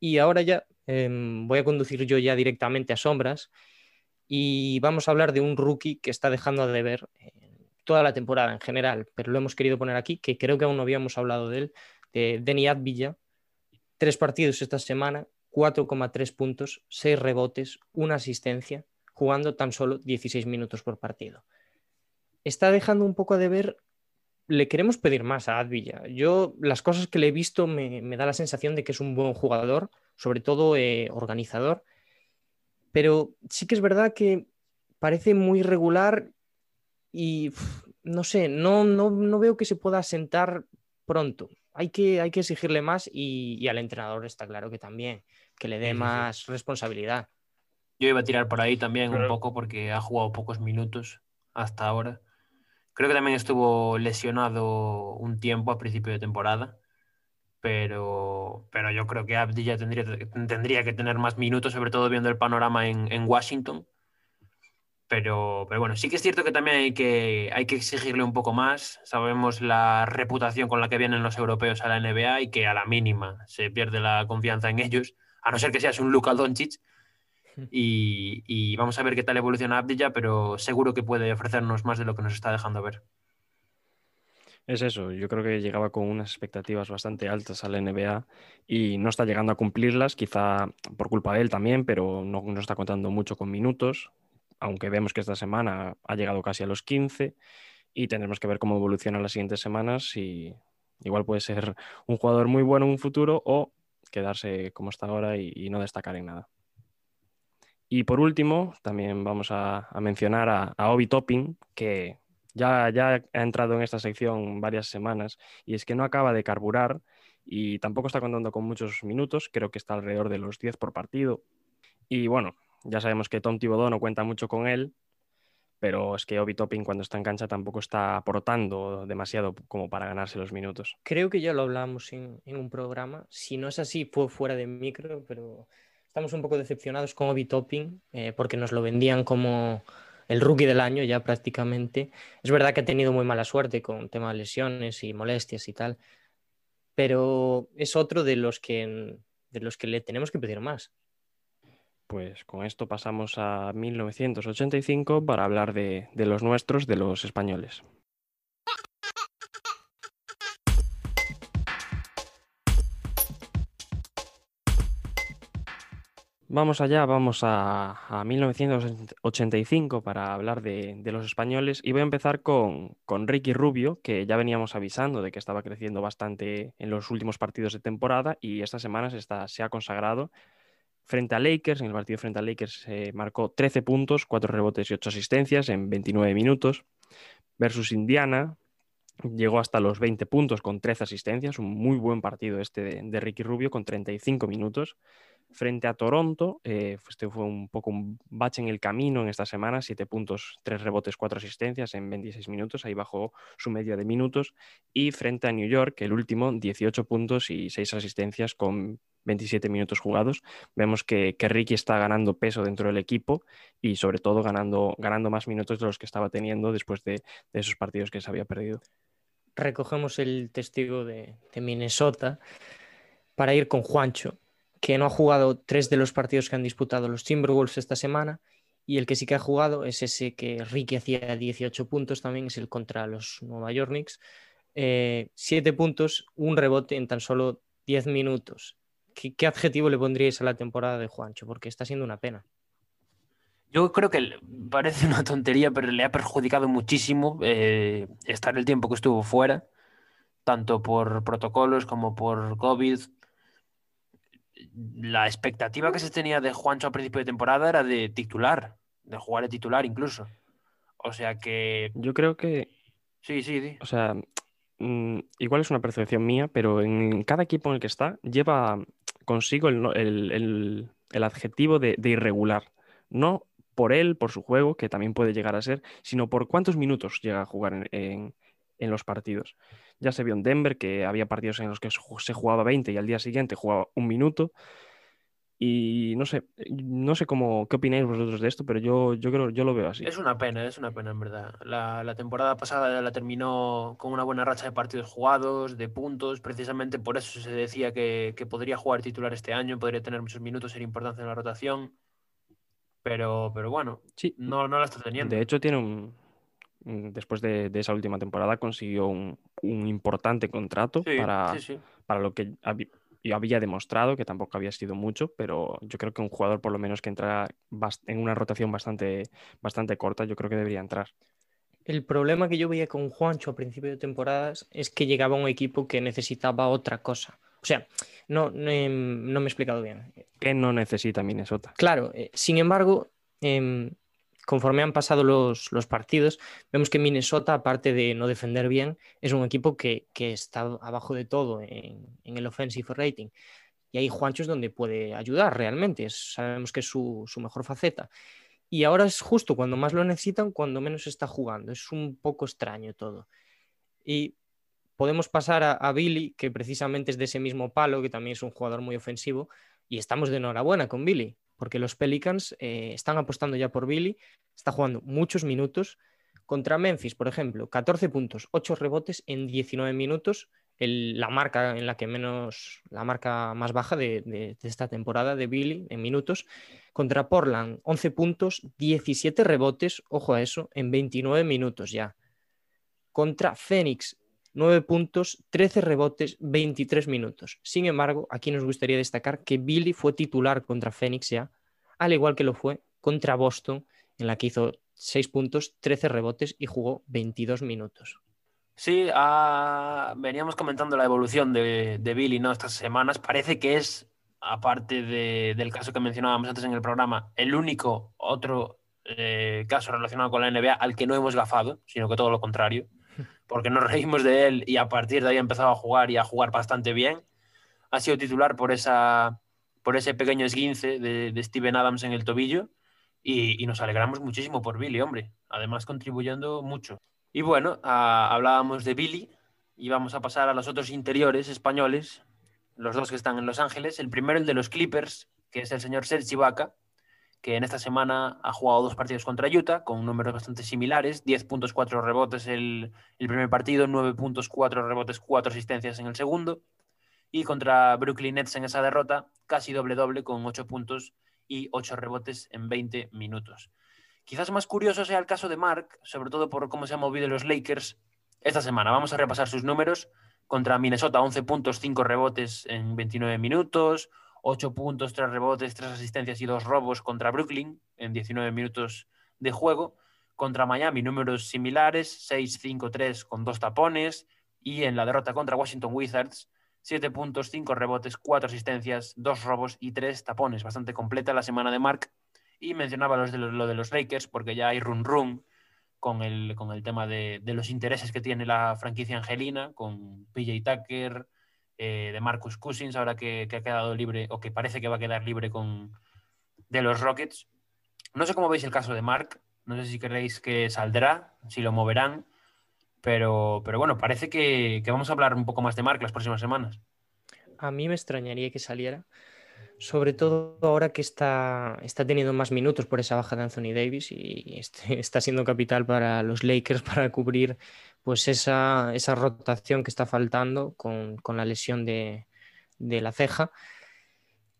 Y ahora ya em, voy a conducir yo ya directamente a sombras y vamos a hablar de un rookie que está dejando de ver toda la temporada en general, pero lo hemos querido poner aquí, que creo que aún no habíamos hablado de él, de Denny Advilla. Tres partidos esta semana, 4,3 puntos, 6 rebotes, una asistencia jugando tan solo 16 minutos por partido. Está dejando un poco de ver, le queremos pedir más a Advilla. Yo las cosas que le he visto me, da la sensación de que es un buen jugador, sobre todo eh, organizador, pero sí que es verdad que parece muy regular y no sé, no, no, veo que se pueda sentar pronto. Hay que, hay que exigirle más y, al entrenador está claro que también, que le dé más responsabilidad. Yo iba a tirar por ahí también un poco porque ha jugado pocos minutos hasta ahora. Creo que también estuvo lesionado un tiempo a principio de temporada, pero, pero yo creo que Abdi ya tendría, tendría que tener más minutos, sobre todo viendo el panorama en, en Washington. Pero, pero, bueno, sí que es cierto que también hay que, hay que exigirle un poco más. Sabemos la reputación con la que vienen los europeos a la NBA y que a la mínima se pierde la confianza en ellos, a no ser que seas un Luka Doncic, y, vamos a ver qué tal evoluciona Abdilla, pero seguro que puede ofrecernos más de lo que nos está dejando ver. Es eso, yo creo que llegaba con unas expectativas bastante altas a la NBA y no está llegando a cumplirlas, quizá por culpa de él también, pero no, no está contando mucho con minutos, aunque vemos que esta semana ha llegado casi a los 15 y tendremos que ver cómo evoluciona las siguientes semanas y igual puede ser un jugador muy bueno en un futuro o quedarse como está ahora y no destacar en nada. Y por último, también vamos a, mencionar a, Obi Topping, que ya, ya ha entrado en esta sección varias semanas y es que no acaba de carburar y tampoco está contando con muchos minutos, creo que está alrededor de los 10 por partido. Y bueno, ya sabemos que Tom Thibodeau no cuenta mucho con él, pero es que Obi Topping cuando está en cancha tampoco está aportando demasiado como para ganarse los minutos. Creo que ya lo hablamos en, un programa, si no es así fue fuera de micro, pero Estamos un poco decepcionados con Obi Topping eh, porque nos lo vendían como el rookie del año ya prácticamente. Es verdad que ha tenido muy mala suerte con tema de lesiones y molestias y tal, pero es otro de los que, de los que le tenemos que pedir más. Pues con esto pasamos a 1985 para hablar de los nuestros, de los españoles. Vamos allá, vamos a, 1985 para hablar de, los españoles y voy a empezar con, Ricky Rubio, que ya veníamos avisando de que estaba creciendo bastante en los últimos partidos de temporada y esta semana se, ha consagrado frente a Lakers. En el partido frente a Lakers se marcó 13 puntos, 4 rebotes y 8 asistencias en 29 minutos. Versus Indiana llegó hasta los 20 puntos con 13 asistencias, un muy buen partido este de Ricky Rubio con 35 minutos Frente a Toronto, eh, este fue un poco un bache en el camino en esta semana, 7 puntos, 3 rebotes, 4 asistencias en 26 minutos, ahí bajó su media de minutos. Y frente a New York, el último, 18 puntos y 6 asistencias con 27 minutos jugados. Vemos que, que, Ricky está ganando peso dentro del equipo y sobre todo ganando, ganando más minutos de los que estaba teniendo después de, esos partidos que se había perdido. Recogemos el testigo de Minnesota para ir con Juancho, que no ha jugado tres de los partidos que han disputado los Timberwolves esta semana y el que sí que ha jugado es ese que Ricky hacía 18 puntos también, es el contra los Nueva York Knicks. Eh, siete puntos, un rebote en tan solo 10 minutos. ¿Qué, ¿Qué, adjetivo le pondríais a la temporada de Juancho? Porque está siendo una pena. Yo creo que parece una tontería, pero le ha perjudicado muchísimo eh, estar el tiempo que estuvo fuera, tanto por protocolos como por COVID la expectativa que se tenía de Juancho a principio de temporada era de titular, de jugar de titular incluso. O sea que. Yo creo que. Sí, sí, sí. O sea, mmm, igual es una percepción mía, pero en cada equipo en el que está lleva consigo el, el, el, el adjetivo de, de, irregular. No por él, por su juego, que también puede llegar a ser, sino por cuántos minutos llega a jugar en, en, en los partidos. Ya se vio en Denver que había partidos en los que se jugaba 20 y al día siguiente jugaba un minuto. Y no sé, no sé cómo, qué opináis vosotros de esto, pero yo, yo creo, yo lo veo así. Es una pena, es una pena en verdad. La, la, temporada pasada la terminó con una buena racha de partidos jugados, de puntos, precisamente por eso se decía que, que podría jugar titular este año, podría tener muchos minutos, ser importante en la rotación. Pero, pero bueno, sí. no, no la está teniendo. De hecho, tiene un, después de, de, esa última temporada consiguió un, un importante contrato sí, para, sí, sí. para lo que había, había demostrado, que tampoco había sido mucho, pero yo creo que un jugador por lo menos que entra en una rotación bastante, bastante corta, yo creo que debería entrar. El problema que yo veía con Juancho a principio de temporadas es que llegaba un equipo que necesitaba otra cosa. O sea, no, no, no me he explicado bien. ¿Qué no necesita Minnesota? Claro, eh, sin embargo, eh, conforme han pasado los, partidos, vemos que Minnesota, aparte de no defender bien, es un equipo que, está abajo de todo en, el offensive rating. Y ahí Juancho es donde puede ayudar realmente, sabemos que es su, mejor faceta. Y ahora es justo cuando más lo necesitan, cuando menos está jugando. Es un poco extraño todo. Y podemos pasar a Billy, que precisamente es de ese mismo palo, que también es un jugador muy ofensivo, y estamos de enhorabuena con Billy porque los Pelicans eh, están apostando ya por Billy, está jugando muchos minutos. Contra Memphis, por ejemplo, 14 puntos, 8 rebotes en 19 minutos, la marca en la que menos, la marca más baja de, de, de, esta temporada de Billy en minutos. Contra Portland, 11 puntos, 17 rebotes, ojo a eso, en 29 minutos ya. Contra Phoenix, 9 puntos, 13 rebotes, 23 minutos. Sin embargo, aquí nos gustaría destacar que Billy fue titular contra Phoenix ya, al igual que lo fue contra Boston, en la que hizo 6 puntos, 13 rebotes y jugó 22 minutos. Sí, uh, veníamos comentando la evolución de, Billy ¿no? estas semanas. Parece que es, aparte de, del caso que mencionábamos antes en el programa, el único otro eh, caso relacionado con la NBA al que no hemos gafado, sino que todo lo contrario porque nos reímos de él y a partir de ahí ha empezado a jugar y a jugar bastante bien. Ha sido titular por, esa, por ese pequeño esguince de, de Steven Adams en el tobillo y, nos alegramos muchísimo por Billy, hombre, además contribuyendo mucho. Y bueno, a, hablábamos de Billy y vamos a pasar a los otros interiores españoles, los dos que están en Los Ángeles. El primero, el de los Clippers, que es el señor Sergi Vaca, que en esta semana ha jugado dos partidos contra Utah con números bastante similares, 10 puntos, 4 rebotes el, el primer partido, 9 puntos, 4 rebotes, 4 asistencias en el segundo, y contra Brooklyn Nets en esa derrota, casi doble-doble con 8 puntos y 8 rebotes en 20 minutos. Quizás más curioso sea el caso de Mark, sobre todo por cómo se han movido los Lakers esta semana. Vamos a repasar sus números. Contra Minnesota, 11 puntos, 5 rebotes en 29 minutos, 8 puntos, 3 rebotes, 3 asistencias y 2 robos contra Brooklyn en 19 minutos de juego. Contra Miami, números similares, 6-5-3 con 2 tapones. Y en la derrota contra Washington Wizards, 7 puntos, 5 rebotes, 4 asistencias, 2 robos y 3 tapones. Bastante completa la semana de Mark. Y mencionaba los de lo de los Lakers porque ya hay run run con el, con el tema de, de los intereses que tiene la franquicia angelina, con PJ Tucker, eh, de Marcus Cousins, ahora que, que ha quedado libre, o que parece que va a quedar libre con, de los Rockets. No sé cómo veis el caso de Mark, no sé si creéis que saldrá, si lo moverán, pero, pero bueno, parece que, que vamos a hablar un poco más de Mark las próximas semanas. A mí me extrañaría que saliera, sobre todo ahora que está, está teniendo más minutos por esa baja de Anthony Davis y este- está siendo capital para los Lakers para cubrir pues esa, esa rotación que está faltando con, con la lesión de, de la ceja.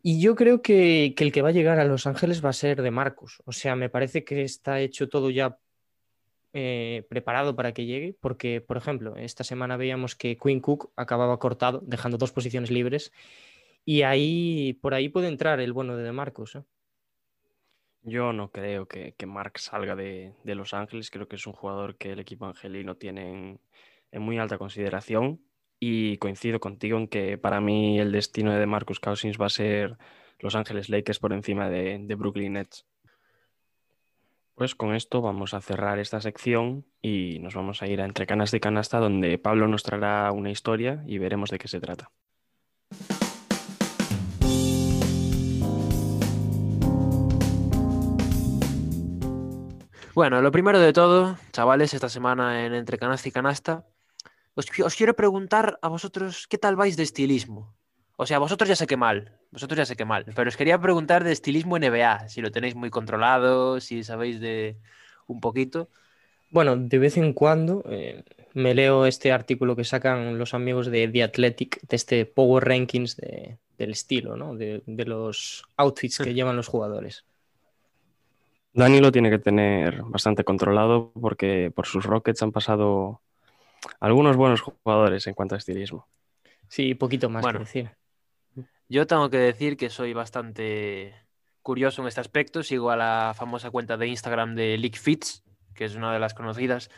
Y yo creo que, que el que va a llegar a Los Ángeles va a ser de Marcus. O sea, me parece que está hecho todo ya eh, preparado para que llegue, porque, por ejemplo, esta semana veíamos que Quinn Cook acababa cortado, dejando dos posiciones libres, y ahí por ahí puede entrar el bueno de Marcus. ¿eh? Yo no creo que, que Mark salga de, de Los Ángeles. Creo que es un jugador que el equipo angelino tiene en, muy alta consideración. Y coincido contigo en que para mí el destino de Marcus Cousins va a ser Los Ángeles Lakers por encima de, de Brooklyn Nets. Pues con esto vamos a cerrar esta sección y nos vamos a ir a Entre Canas de Canasta, donde Pablo nos traerá una historia y veremos de qué se trata. Bueno, lo primero de todo, chavales, esta semana en Entre Canasta y Canasta, os, qui- os quiero preguntar a vosotros qué tal vais de estilismo. O sea, vosotros ya sé que mal, vosotros ya sé que mal, pero os quería preguntar de estilismo NBA, si lo tenéis muy controlado, si sabéis de un poquito. Bueno, de vez en cuando eh, me leo este artículo que sacan los amigos de The Athletic, de este Power Rankings de- del estilo, ¿no? De, de los outfits que llevan los jugadores. Dani lo tiene que tener bastante controlado porque por sus Rockets han pasado algunos buenos jugadores en cuanto a estilismo. Sí, poquito más Bueno. que decir. Yo tengo que decir que soy bastante curioso en este aspecto. Sigo a la famosa cuenta de Instagram de League Fits, que es una de las conocidas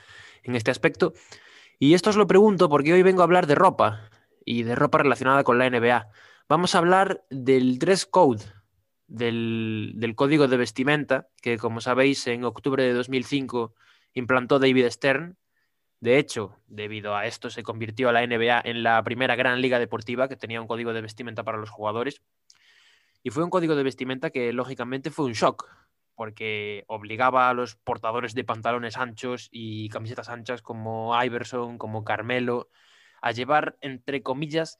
en este aspecto. Y esto os lo pregunto porque hoy vengo a hablar de ropa y de ropa relacionada con la NBA. Vamos a hablar del dress code, del, código de vestimenta, que como sabéis en octubre de 2005 implantó David Stern. De hecho, debido a esto se convirtió a la NBA en la primera gran liga deportiva que tenía un código de vestimenta para los jugadores. Y fue un código de vestimenta que lógicamente fue un shock, porque obligaba a los portadores de pantalones anchos y camisetas anchas como Iverson, como Carmelo, a llevar, entre comillas,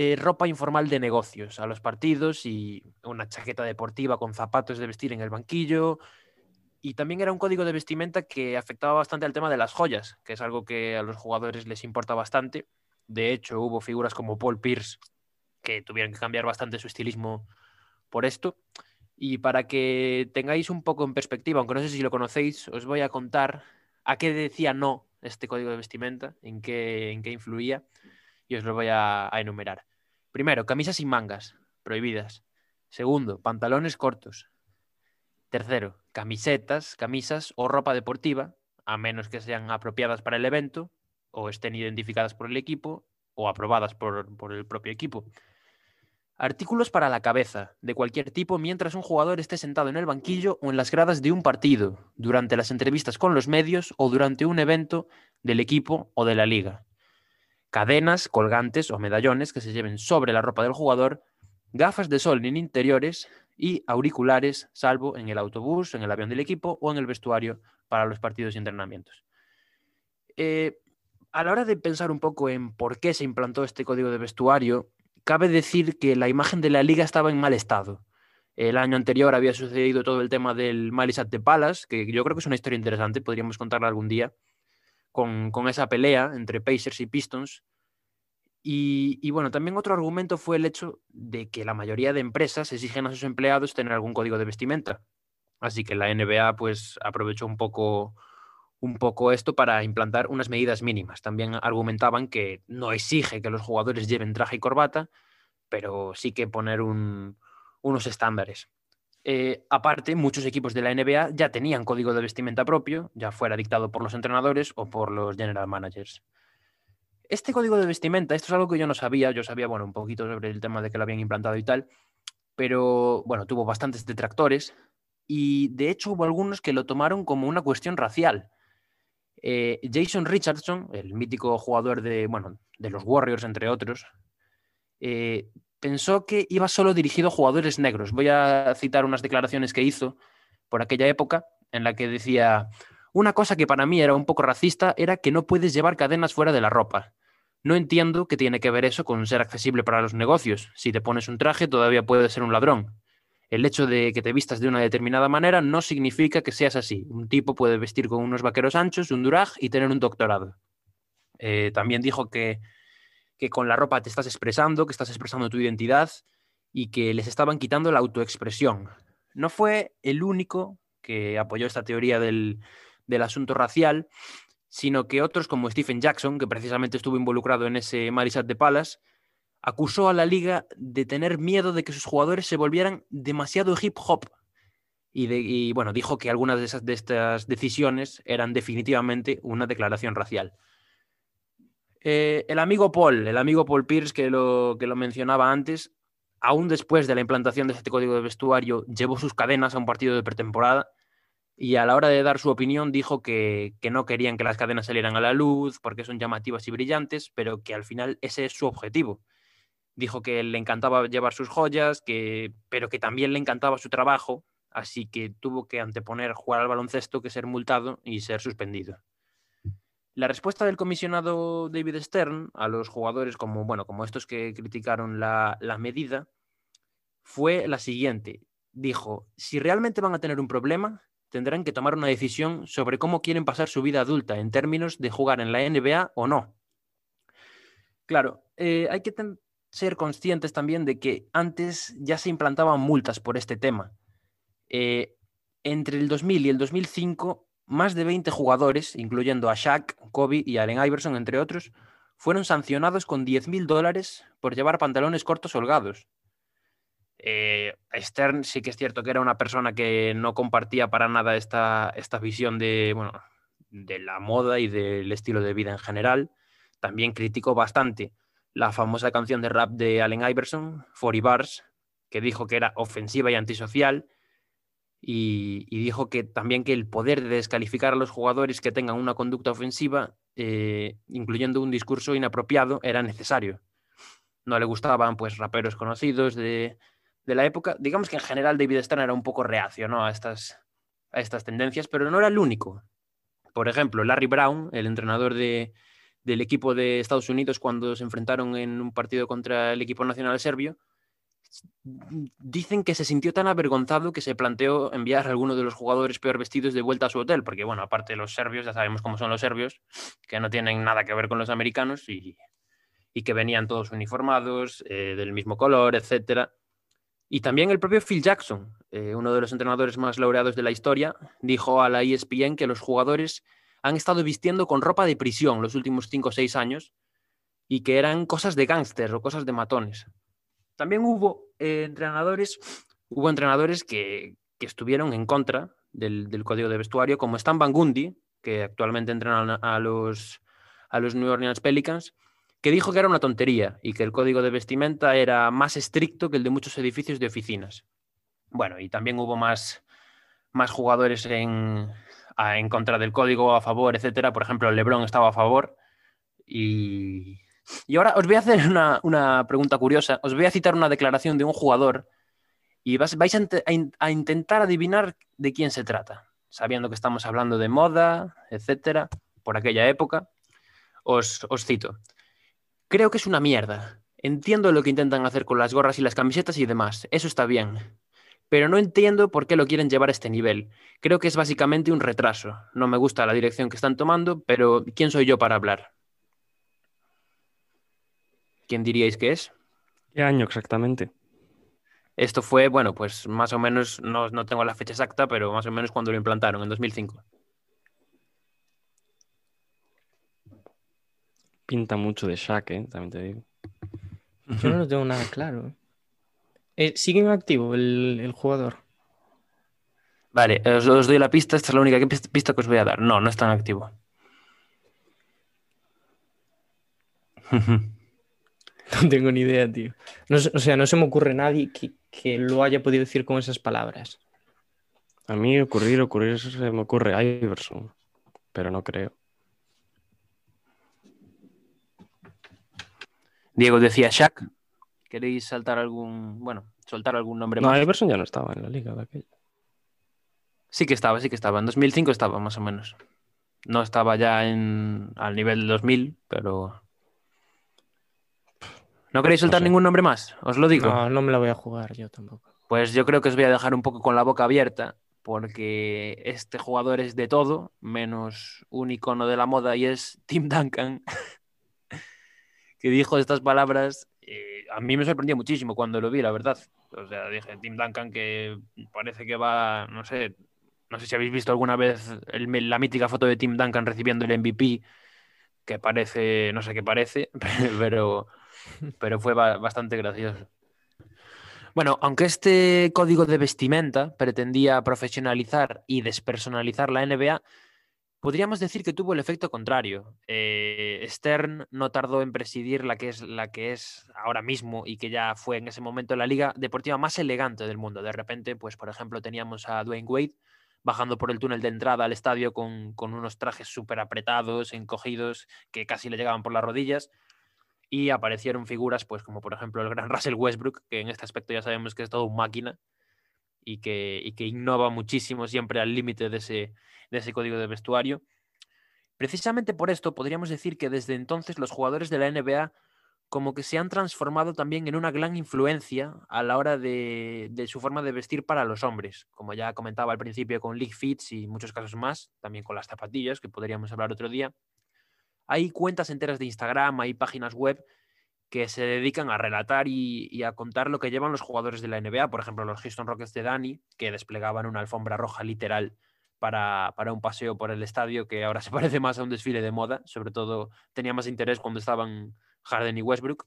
eh, ropa informal de negocios a los partidos y una chaqueta deportiva con zapatos de vestir en el banquillo. Y también era un código de vestimenta que afectaba bastante al tema de las joyas, que es algo que a los jugadores les importa bastante. De hecho, hubo figuras como Paul Pierce que tuvieron que cambiar bastante su estilismo por esto. Y para que tengáis un poco en perspectiva, aunque no sé si lo conocéis, os voy a contar a qué decía no este código de vestimenta, en qué, en qué influía, y os lo voy a, a enumerar. Primero, camisas sin mangas, prohibidas. Segundo, pantalones cortos. Tercero, camisetas, camisas o ropa deportiva, a menos que sean apropiadas para el evento o estén identificadas por el equipo o aprobadas por, por el propio equipo. Artículos para la cabeza, de cualquier tipo, mientras un jugador esté sentado en el banquillo o en las gradas de un partido, durante las entrevistas con los medios o durante un evento del equipo o de la liga. Cadenas, colgantes o medallones que se lleven sobre la ropa del jugador, gafas de sol en interiores y auriculares, salvo en el autobús, en el avión del equipo o en el vestuario para los partidos y entrenamientos. Eh, a la hora de pensar un poco en por qué se implantó este código de vestuario, cabe decir que la imagen de la liga estaba en mal estado. El año anterior había sucedido todo el tema del Malisat de Palace, que yo creo que es una historia interesante, podríamos contarla algún día, con, esa pelea entre Pacers y Pistons. Y, y, bueno, también otro argumento fue el hecho de que la mayoría de empresas exigen a sus empleados tener algún código de vestimenta. Así que la NBA pues aprovechó un poco, un poco esto para implantar unas medidas mínimas. También argumentaban que no exige que los jugadores lleven traje y corbata, pero sí que poner un, unos estándares. Eh, aparte, muchos equipos de la NBA ya tenían código de vestimenta propio, ya fuera dictado por los entrenadores o por los general managers. Este código de vestimenta, esto es algo que yo no sabía, yo sabía, bueno, un poquito sobre el tema de que lo habían implantado y tal, pero bueno, tuvo bastantes detractores y de hecho hubo algunos que lo tomaron como una cuestión racial. Eh, Jason Richardson, el mítico jugador de, bueno, de los Warriors, entre otros, eh, pensó que iba solo dirigido a jugadores negros. Voy a citar unas declaraciones que hizo por aquella época en la que decía, una cosa que para mí era un poco racista era que no puedes llevar cadenas fuera de la ropa. No entiendo qué tiene que ver eso con ser accesible para los negocios. Si te pones un traje todavía puedes ser un ladrón. El hecho de que te vistas de una determinada manera no significa que seas así. Un tipo puede vestir con unos vaqueros anchos, un durag y tener un doctorado. Eh, también dijo que, que con la ropa te estás expresando, que estás expresando tu identidad y que les estaban quitando la autoexpresión. No fue el único que apoyó esta teoría del, del asunto racial, sino que otros como Stephen Jackson, que precisamente estuvo involucrado en ese Marisat de Palas, acusó a la liga de tener miedo de que sus jugadores se volvieran demasiado hip hop. Y, bueno, dijo que algunas de, esas, de estas decisiones eran definitivamente una declaración racial. Eh, el amigo Paul, el amigo Paul Pierce, que lo, que lo mencionaba antes, aún después de la implantación de este código de vestuario, llevó sus cadenas a un partido de pretemporada y a la hora de dar su opinión dijo que, no querían que las cadenas salieran a la luz porque son llamativas y brillantes, pero que al final ese es su objetivo. Dijo que le encantaba llevar sus joyas, que, pero que también le encantaba su trabajo, así que tuvo que anteponer jugar al baloncesto que ser multado y ser suspendido. La respuesta del comisionado David Stern a los jugadores como, bueno, como estos que criticaron la, medida fue la siguiente. Dijo, si realmente van a tener un problema, tendrán que tomar una decisión sobre cómo quieren pasar su vida adulta en términos de jugar en la NBA o no. Claro, eh, hay que ser conscientes también de que antes ya se implantaban multas por este tema. Eh, entre el 2000 y el 2005, más de 20 jugadores, incluyendo a Shaq, Kobe y Allen Iverson, entre otros, fueron sancionados con 10.000 dólares por llevar pantalones cortos holgados. Eh, Stern sí que es cierto que era una persona que no compartía para nada esta, esta visión de, bueno, de la moda y del estilo de vida en general. También criticó bastante la famosa canción de rap de Allen Iverson, 40 Bars, que dijo que era ofensiva y antisocial. Y, dijo que también que el poder de descalificar a los jugadores que tengan una conducta ofensiva, eh, incluyendo un discurso inapropiado, era necesario. No le gustaban pues raperos conocidos de, de la época. Digamos que en general David Stern era un poco reacio a, estas, a estas tendencias, pero no era el único. Por ejemplo, Larry Brown, el entrenador de, del equipo de Estados Unidos cuando se enfrentaron en un partido contra el equipo nacional serbio, dicen que se sintió tan avergonzado que se planteó enviar a alguno de los jugadores peor vestidos de vuelta a su hotel, porque bueno, aparte los serbios, ya sabemos cómo son los serbios, que no tienen nada que ver con los americanos y, que venían todos uniformados, eh, del mismo color, etcétera. Y también el propio Phil Jackson, eh, uno de los entrenadores más laureados de la historia, dijo a la ESPN que los jugadores han estado vistiendo con ropa de prisión los últimos 5 o 6 años y que eran cosas de gángster o cosas de matones. También hubo eh, entrenadores, hubo entrenadores que, estuvieron en contra del, código de vestuario, como Stan Van Gundy, que actualmente entrena a los, New Orleans Pelicans, que dijo que era una tontería y que el código de vestimenta era más estricto que el de muchos edificios de oficinas. Bueno, y también hubo más, jugadores en, en contra del código, a favor, etcétera. Por ejemplo, LeBron estaba a favor. Y, y ahora os voy a hacer una, pregunta curiosa. Os voy a citar una declaración de un jugador y vais, a, intentar adivinar de quién se trata, sabiendo que estamos hablando de moda, etcétera, por aquella época. Os cito. Creo que es una mierda. Entiendo lo que intentan hacer con las gorras y las camisetas y demás. Eso está bien. Pero no entiendo por qué lo quieren llevar a este nivel. Creo que es básicamente un retraso. No me gusta la dirección que están tomando, pero ¿quién soy yo para hablar? ¿Quién diríais que es? ¿Qué año exactamente? Esto fue, bueno, pues más o menos, no, no tengo la fecha exacta, pero más o menos cuando lo implantaron, en 2005. pinta mucho de Shaq, ¿eh? también te digo. Yo no lo tengo nada claro. Eh, ¿Sigue en activo el, jugador? Vale, os, doy la pista. Esta es la única pista que os voy a dar. No, no está en activo. No tengo ni idea, tío. o sea, no se me ocurre nadie que, que, lo haya podido decir con esas palabras. A mí ocurrir, ocurrir, se me ocurre Iverson, pero no creo. Diego decía Shaq. ¿Queréis saltar algún, bueno, soltar algún nombre No, más? Iverson ya no estaba en la liga de aquella. Sí que estaba, sí que estaba. En 2005 estaba, más o menos. No estaba ya en, al nivel del 2000, pero... ¿No queréis soltar sé. ningún nombre más? Os lo digo. No, no me la voy a jugar yo tampoco. Pues yo creo que os voy a dejar un poco con la boca abierta, porque este jugador es de todo, menos un icono de la moda, y es Tim Duncan, que dijo estas palabras. eh, a mí me sorprendió muchísimo cuando lo vi, la verdad. O sea, dije, Tim Duncan, que parece que va, no sé, no sé si habéis visto alguna vez el- la mítica foto de Tim Duncan recibiendo el MVP, que parece, no sé qué parece, pero, pero fue ba- bastante gracioso. Bueno, aunque este código de vestimenta pretendía profesionalizar y despersonalizar la NBA, podríamos decir que tuvo el efecto contrario. Eh, Stern no tardó en presidir la que, es, la que es ahora mismo y que ya fue en ese momento la liga deportiva más elegante del mundo. De repente, pues por ejemplo, teníamos a Dwayne Wade bajando por el túnel de entrada al estadio con, con unos trajes súper apretados, encogidos, que casi le llegaban por las rodillas. Y aparecieron figuras, pues como por ejemplo el gran Russell Westbrook, que en este aspecto ya sabemos que es todo un máquina y que, y que innova muchísimo siempre al límite de ese, de ese código de vestuario. Precisamente por esto podríamos decir que desde entonces los jugadores de la NBA como que se han transformado también en una gran influencia a la hora de, de su forma de vestir para los hombres, como ya comentaba al principio con League Fits y muchos casos más, también con las zapatillas, que podríamos hablar otro día. Hay cuentas enteras de Instagram, hay páginas web que se dedican a relatar y, a contar lo que llevan los jugadores de la NBA. Por ejemplo, los Houston Rockets de Dani, que desplegaban una alfombra roja literal para, para un paseo por el estadio, que ahora se parece más a un desfile de moda. Sobre todo tenía más interés cuando estaban Harden y Westbrook.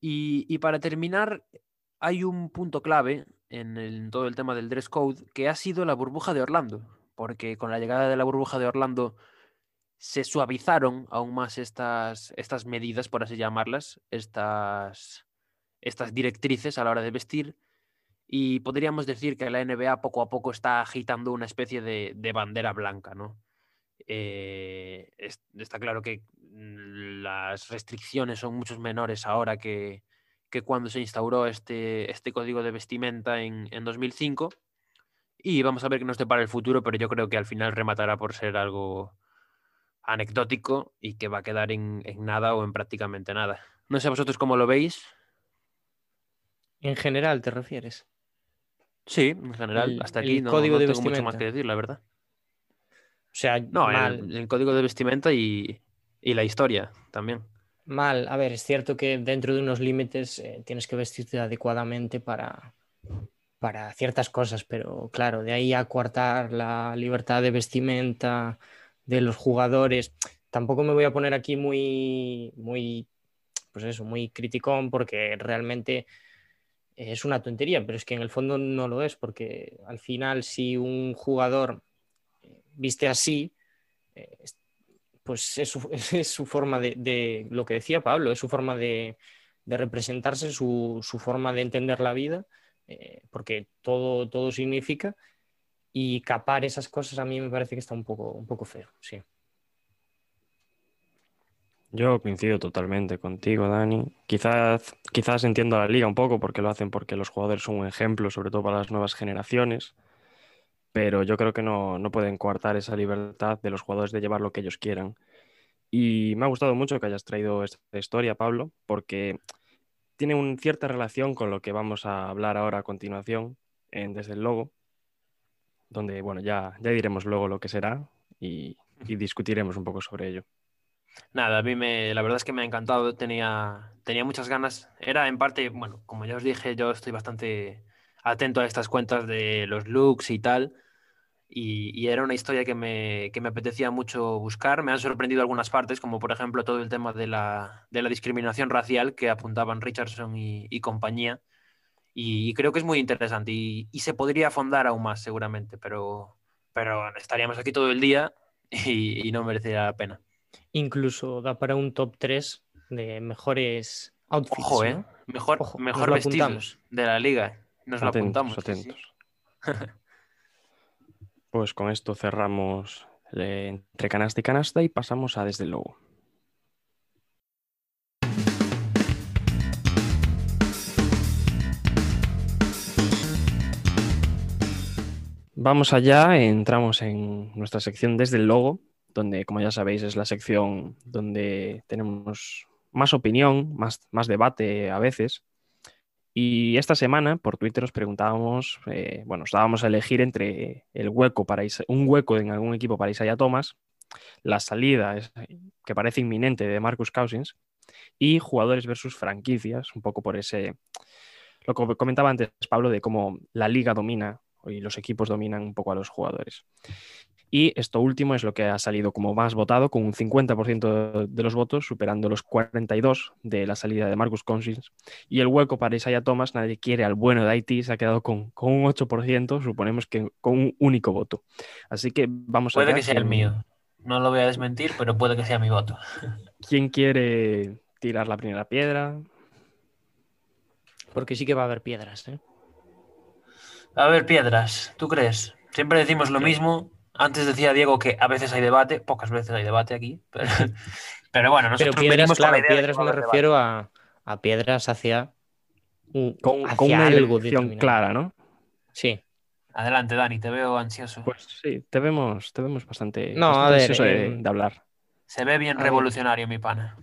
Y, para terminar, hay un punto clave en todo el tema del dress code, que ha sido la burbuja de Orlando. Porque con la llegada de la burbuja de Orlando se suavizaron aún más estas, estas medidas, por así llamarlas, estas, estas directrices a la hora de vestir. Y podríamos decir que la NBA poco a poco está agitando una especie de, de bandera blanca, ¿no? Eh, es- está claro que mm, las restricciones son muchos menores ahora que, que cuando se instauró este, este código de vestimenta en, en 2005. Y vamos a ver qué nos depara el futuro, pero yo creo que al final rematará por ser algo anecdótico y que va a quedar en, en nada o en prácticamente nada. No sé vosotros cómo lo veis. En general, ¿te refieres? Sí, en general, El- hasta el aquí no, código no de tengo mucho más que decir, la verdad. O sea, No, el, código de vestimenta y, y la historia también. mal. A ver, es cierto que dentro de unos límites eh, tienes que vestirte adecuadamente para, para ciertas cosas, pero claro, de ahí a coartar la libertad de vestimenta de los jugadores, tampoco me voy a poner aquí muy, muy, pues eso, muy criticón, porque realmente es una tontería, pero es que en el fondo no lo es, porque al final si un jugador viste así, eh, es- pues es su, es su forma de, lo que decía Pablo, es su forma de, de representarse, su, su forma de entender la vida, eh, porque todo, todo significa, y capar esas cosas a mí me parece que está un poco, un poco feo, sí. Yo coincido totalmente contigo, Dani. Quizás, quizás entiendo a la liga un poco porque lo hacen porque los jugadores son un ejemplo, sobre todo para las nuevas generaciones, pero yo creo que no, no pueden coartar esa libertad de los jugadores de llevar lo que ellos quieran. Y me ha gustado mucho que hayas traído esta historia, Pablo, porque tiene una cierta relación con lo que vamos a hablar ahora a continuación en Desde el Logo, donde, bueno, ya, ya diremos luego lo que será y, y discutiremos un poco sobre ello. Nada, a mí me, la verdad es que me ha encantado, tenía, tenía muchas ganas. Era en parte, bueno, como ya os dije, yo estoy bastante atento a estas cuentas de los looks y tal. Y, y era una historia que me, que me apetecía mucho buscar. Me han sorprendido algunas partes, como por ejemplo todo el tema de la, de la discriminación racial que apuntaban Richardson y, y compañía. Y, y creo que es muy interesante y, y se podría afondar aún más seguramente, pero, pero estaríamos aquí todo el día y, y no merecería la pena. Incluso da para un top 3 de mejores outfits. Ojo, ¿eh? ¿no? Mejor, Ojo, mejor lo vestidos apuntamos. de la liga. Nos lo apuntamos. sí. atentos. Pues con esto cerramos eh, entre canasta y canasta y pasamos a Desde el vamos allá, entramos en nuestra sección desde el logo, donde, como ya sabéis, es la sección donde tenemos más opinión, más, más debate a veces. Y esta semana por Twitter os preguntábamos, eh, bueno, os dábamos a elegir entre el hueco para un hueco en algún equipo para Isaiah Thomas, la salida que parece inminente de Marcus Cousins y jugadores versus franquicias, un poco por ese, lo que comentaba antes Pablo, de cómo la liga domina y los equipos dominan un poco a los jugadores. Y esto último es lo que ha salido como más votado, con un 50% de los votos, superando los 42 de la salida de Marcus Cousins. Y el hueco para Isaiah Thomas, nadie quiere al bueno de Haití, se ha quedado con, un 8%, suponemos que con un único voto. Así que vamos a ver. Puede que sea el mío. No lo voy a desmentir, pero puede que sea mi voto. ¿Quién quiere tirar la primera piedra? Porque sí que va a haber piedras, ¿eh? A ver, piedras, ¿tú crees? Siempre decimos lo mismo. Antes decía Diego que a veces hay debate, pocas veces hay debate aquí, pero, bueno, nosotros pero piedras, claro, piedras me refiero a, piedras hacia, con, una algo clara, ¿no? Sí. Adelante, Dani, te veo ansioso. Pues sí, te vemos, te vemos bastante, no, a ver, eh, de, hablar. Se ve bien revolucionario, mi pana.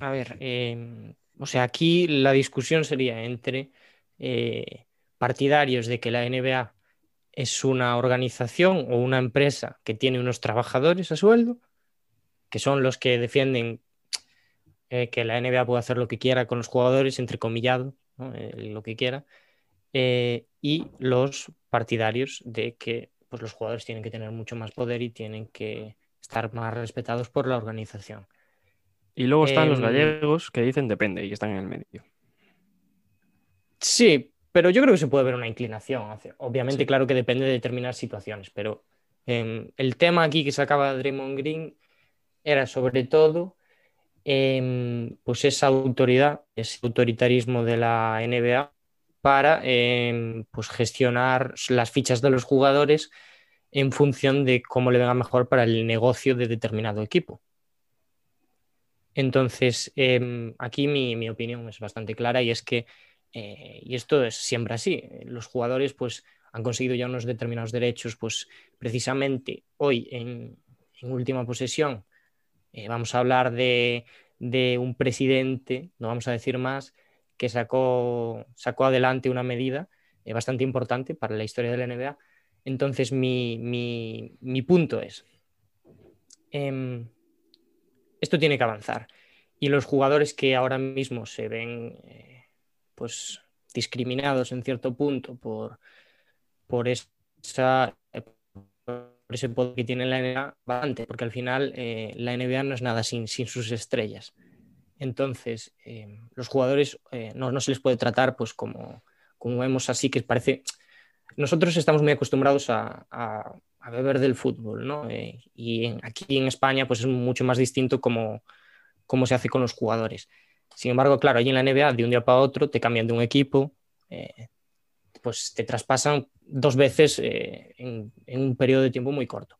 A ver, eh, o sea, aquí la discusión sería entre eh, partidarios de que la NBA es una organización o una empresa que tiene unos trabajadores a sueldo, que son los que defienden eh, que la NBA puede hacer lo que quiera con los jugadores, entrecomillado, eh, lo que quiera, eh, y los partidarios de que pues, los jugadores tienen que tener mucho más poder y tienen que estar más respetados por la organización. Y luego están los em, gallegos que dicen depende y están en el medio. Sí, pero yo creo que se puede ver una inclinación. Obviamente, claro que depende de determinadas situaciones, pero em, el tema aquí que sacaba Draymond Green era sobre todo em, pues esa autoridad, ese autoritarismo de la NBA para em, pues gestionar las fichas de los jugadores en función de cómo le venga mejor para el negocio de determinado equipo. Entonces, aquí mi opinión es bastante clara y es que eh, y esto es siempre así. Los jugadores pues, han conseguido ya unos determinados derechos, pues precisamente hoy en, última posesión eh, vamos a hablar de, un presidente, no vamos a decir más, que sacó, sacó adelante una medida eh, bastante importante para la historia de la NBA. Entonces mi, punto es, em, esto tiene que avanzar. Y los jugadores que ahora mismo se ven pues discriminados en cierto punto por, por, esa, ese poder que tiene la NBA, bastante, porque al final eh, la NBA no es nada sin, sin sus estrellas. Entonces, eh, los jugadores eh, no, no, se les puede tratar pues como, como vemos así, que parece... Nosotros estamos muy acostumbrados a, a, beber del fútbol, ¿no? y aquí en España pues es mucho más distinto como, cómo se hace con los jugadores. Sin embargo, claro, allí en la NBA, de un día para otro, te cambian de un equipo, eh, pues te traspasan dos veces eh, en, un periodo de tiempo muy corto.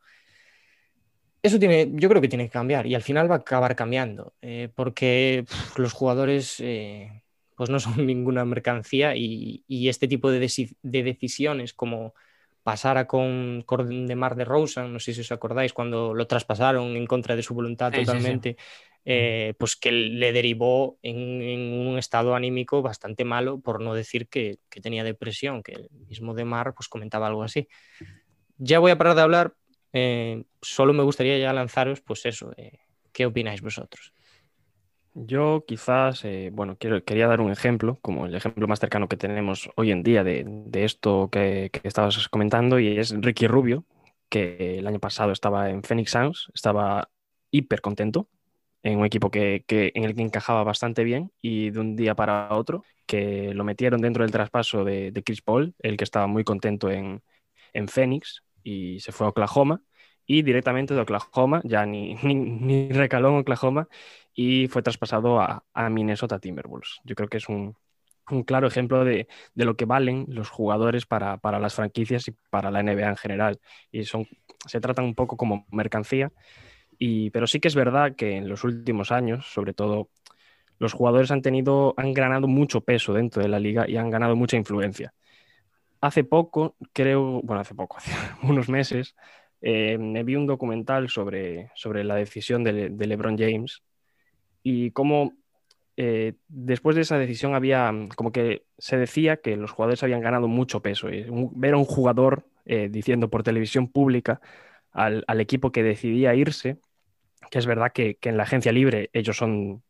Eso tiene, yo creo que tiene que cambiar y al final va a acabar cambiando, eh, porque los jugadores pues no son ninguna mercancía y, este tipo de, de, decisiones como pasara con, de Mar de Rosen, no sé si os acordáis, cuando lo traspasaron en contra de su voluntad totalmente, eh, pues que le derivó en, un estado anímico bastante malo, por no decir que, tenía depresión, que el mismo de Mar pues comentaba algo así. Ya voy a parar de hablar, eh, solo me gustaría ya lanzaros, pues eso, eh, ¿qué opináis vosotros? Yo quizás, bueno, quiero, quería dar un ejemplo, como el ejemplo más cercano que tenemos hoy en día de, esto que, que, estabas comentando, y es Ricky Rubio, que el año pasado estaba en Phoenix Suns, estaba hiper contento, en un equipo que, en el que encajaba bastante bien y de un día para otro que lo metieron dentro del traspaso de, Chris Paul, el que estaba muy contento en, en Phoenix y se fue a Oklahoma y directamente de Oklahoma, ya ni, ni, recaló en Oklahoma y fue traspasado a, Minnesota Timberwolves. Yo creo que es un, claro ejemplo de, lo que valen los jugadores para, para, las franquicias y para la NBA en general. Y son, se tratan un poco como mercancía pero sí que es verdad que en los últimos años, sobre todo, los jugadores han tenido, han ganado mucho peso dentro de la liga y han ganado mucha influencia. hace poco, creo, bueno, hace poco, hace unos meses, eh, me vi un documental sobre, sobre la decisión de, LeBron James y cómo eh, después de esa decisión había como que se decía que los jugadores habían ganado mucho peso. Y ver a un jugador eh, diciendo por televisión pública al, equipo que decidía irse, que es verdad que, que, en la agencia libre ellos son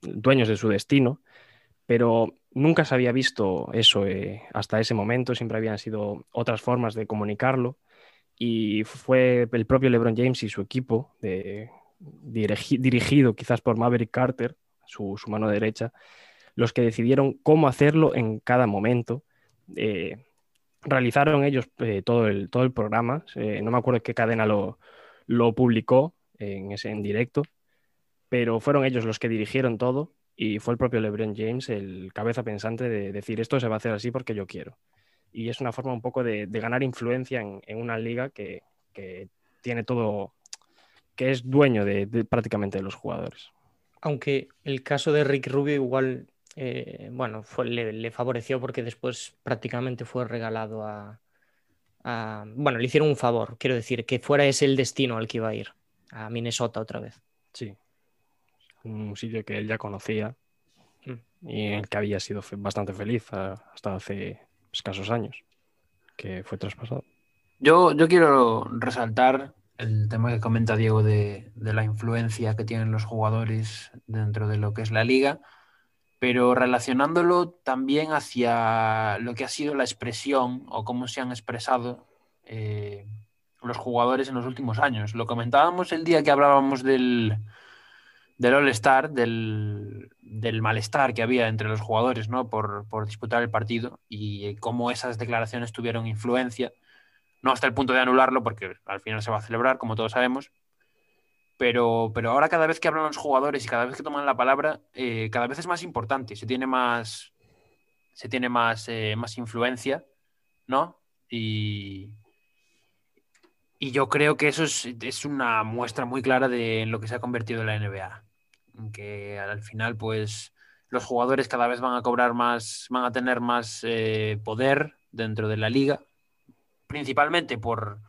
dueños de su destino, pero nunca se había visto eso eh, hasta ese momento, siempre habían sido otras formas de comunicarlo. Y fue el propio LeBron James y su equipo, dirigido quizás por Maverick Carter, su, mano derecha, los que decidieron cómo hacerlo en cada momento. Eh, realizaron ellos eh, todo, el, todo el programa, no me acuerdo qué cadena lo, lo publicó en, ese, en directo, pero fueron ellos los que dirigieron todo y fue el propio LeBron James el cabeza pensante de decir esto se va a hacer así porque yo quiero. Y es una forma un poco de, ganar influencia en, una liga que, que, tiene todo, que es dueño de, prácticamente de los jugadores. Aunque el caso de Rick Rubio igual, eh, bueno, le, favoreció porque después prácticamente fue regalado a, a, Bueno, le hicieron un favor, quiero decir, que fuera ese el destino al que iba a ir, a Minnesota otra vez. Sí, un sitio que él ya conocía mm. y en el que había sido bastante feliz hasta hace escasos años, que fue traspasado. Yo, yo quiero resaltar el tema que comenta Diego de, de, la influencia que tienen los jugadores dentro de lo que es la liga, pero relacionándolo también hacia lo que ha sido la expresión o cómo se han expresado eh, los jugadores en los últimos años. Lo comentábamos el día que hablábamos del, del All-Star, del, del, malestar que había entre los jugadores ¿no? por, por disputar el partido y cómo esas declaraciones tuvieron influencia no hasta el punto de anularlo, porque al final se va a celebrar, como todos sabemos. Pero, pero ahora cada vez que hablan los jugadores y cada vez que toman la palabra, eh, cada vez es más importante, se tiene más, se tiene más, eh, más influencia, ¿no? Y, y yo creo que eso es, es, una muestra muy clara de lo que se ha convertido la NBA. Que al final, pues, los jugadores cada vez van a cobrar más, van a tener más eh, poder dentro de la liga principalmente por,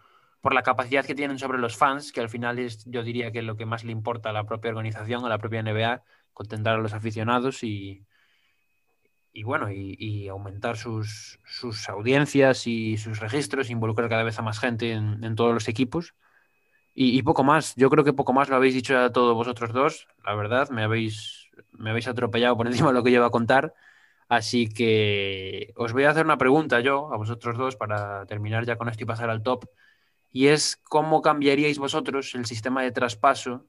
por la capacidad que tienen sobre los fans, que al final es, yo diría que es lo que más le importa a la propia organización, a la propia NBA, contentar a los aficionados y, y bueno, y, aumentar sus, sus, audiencias y sus registros, involucrar cada vez a más gente en, todos los equipos. Y, poco más, yo creo que poco más lo habéis dicho a todos vosotros dos, la verdad, me habéis, me habéis atropellado por encima de lo que yo a contar. Así que os voy a hacer una pregunta yo a vosotros dos para terminar ya con esto y pasar al top. Y es cómo cambiaríais vosotros el sistema de traspaso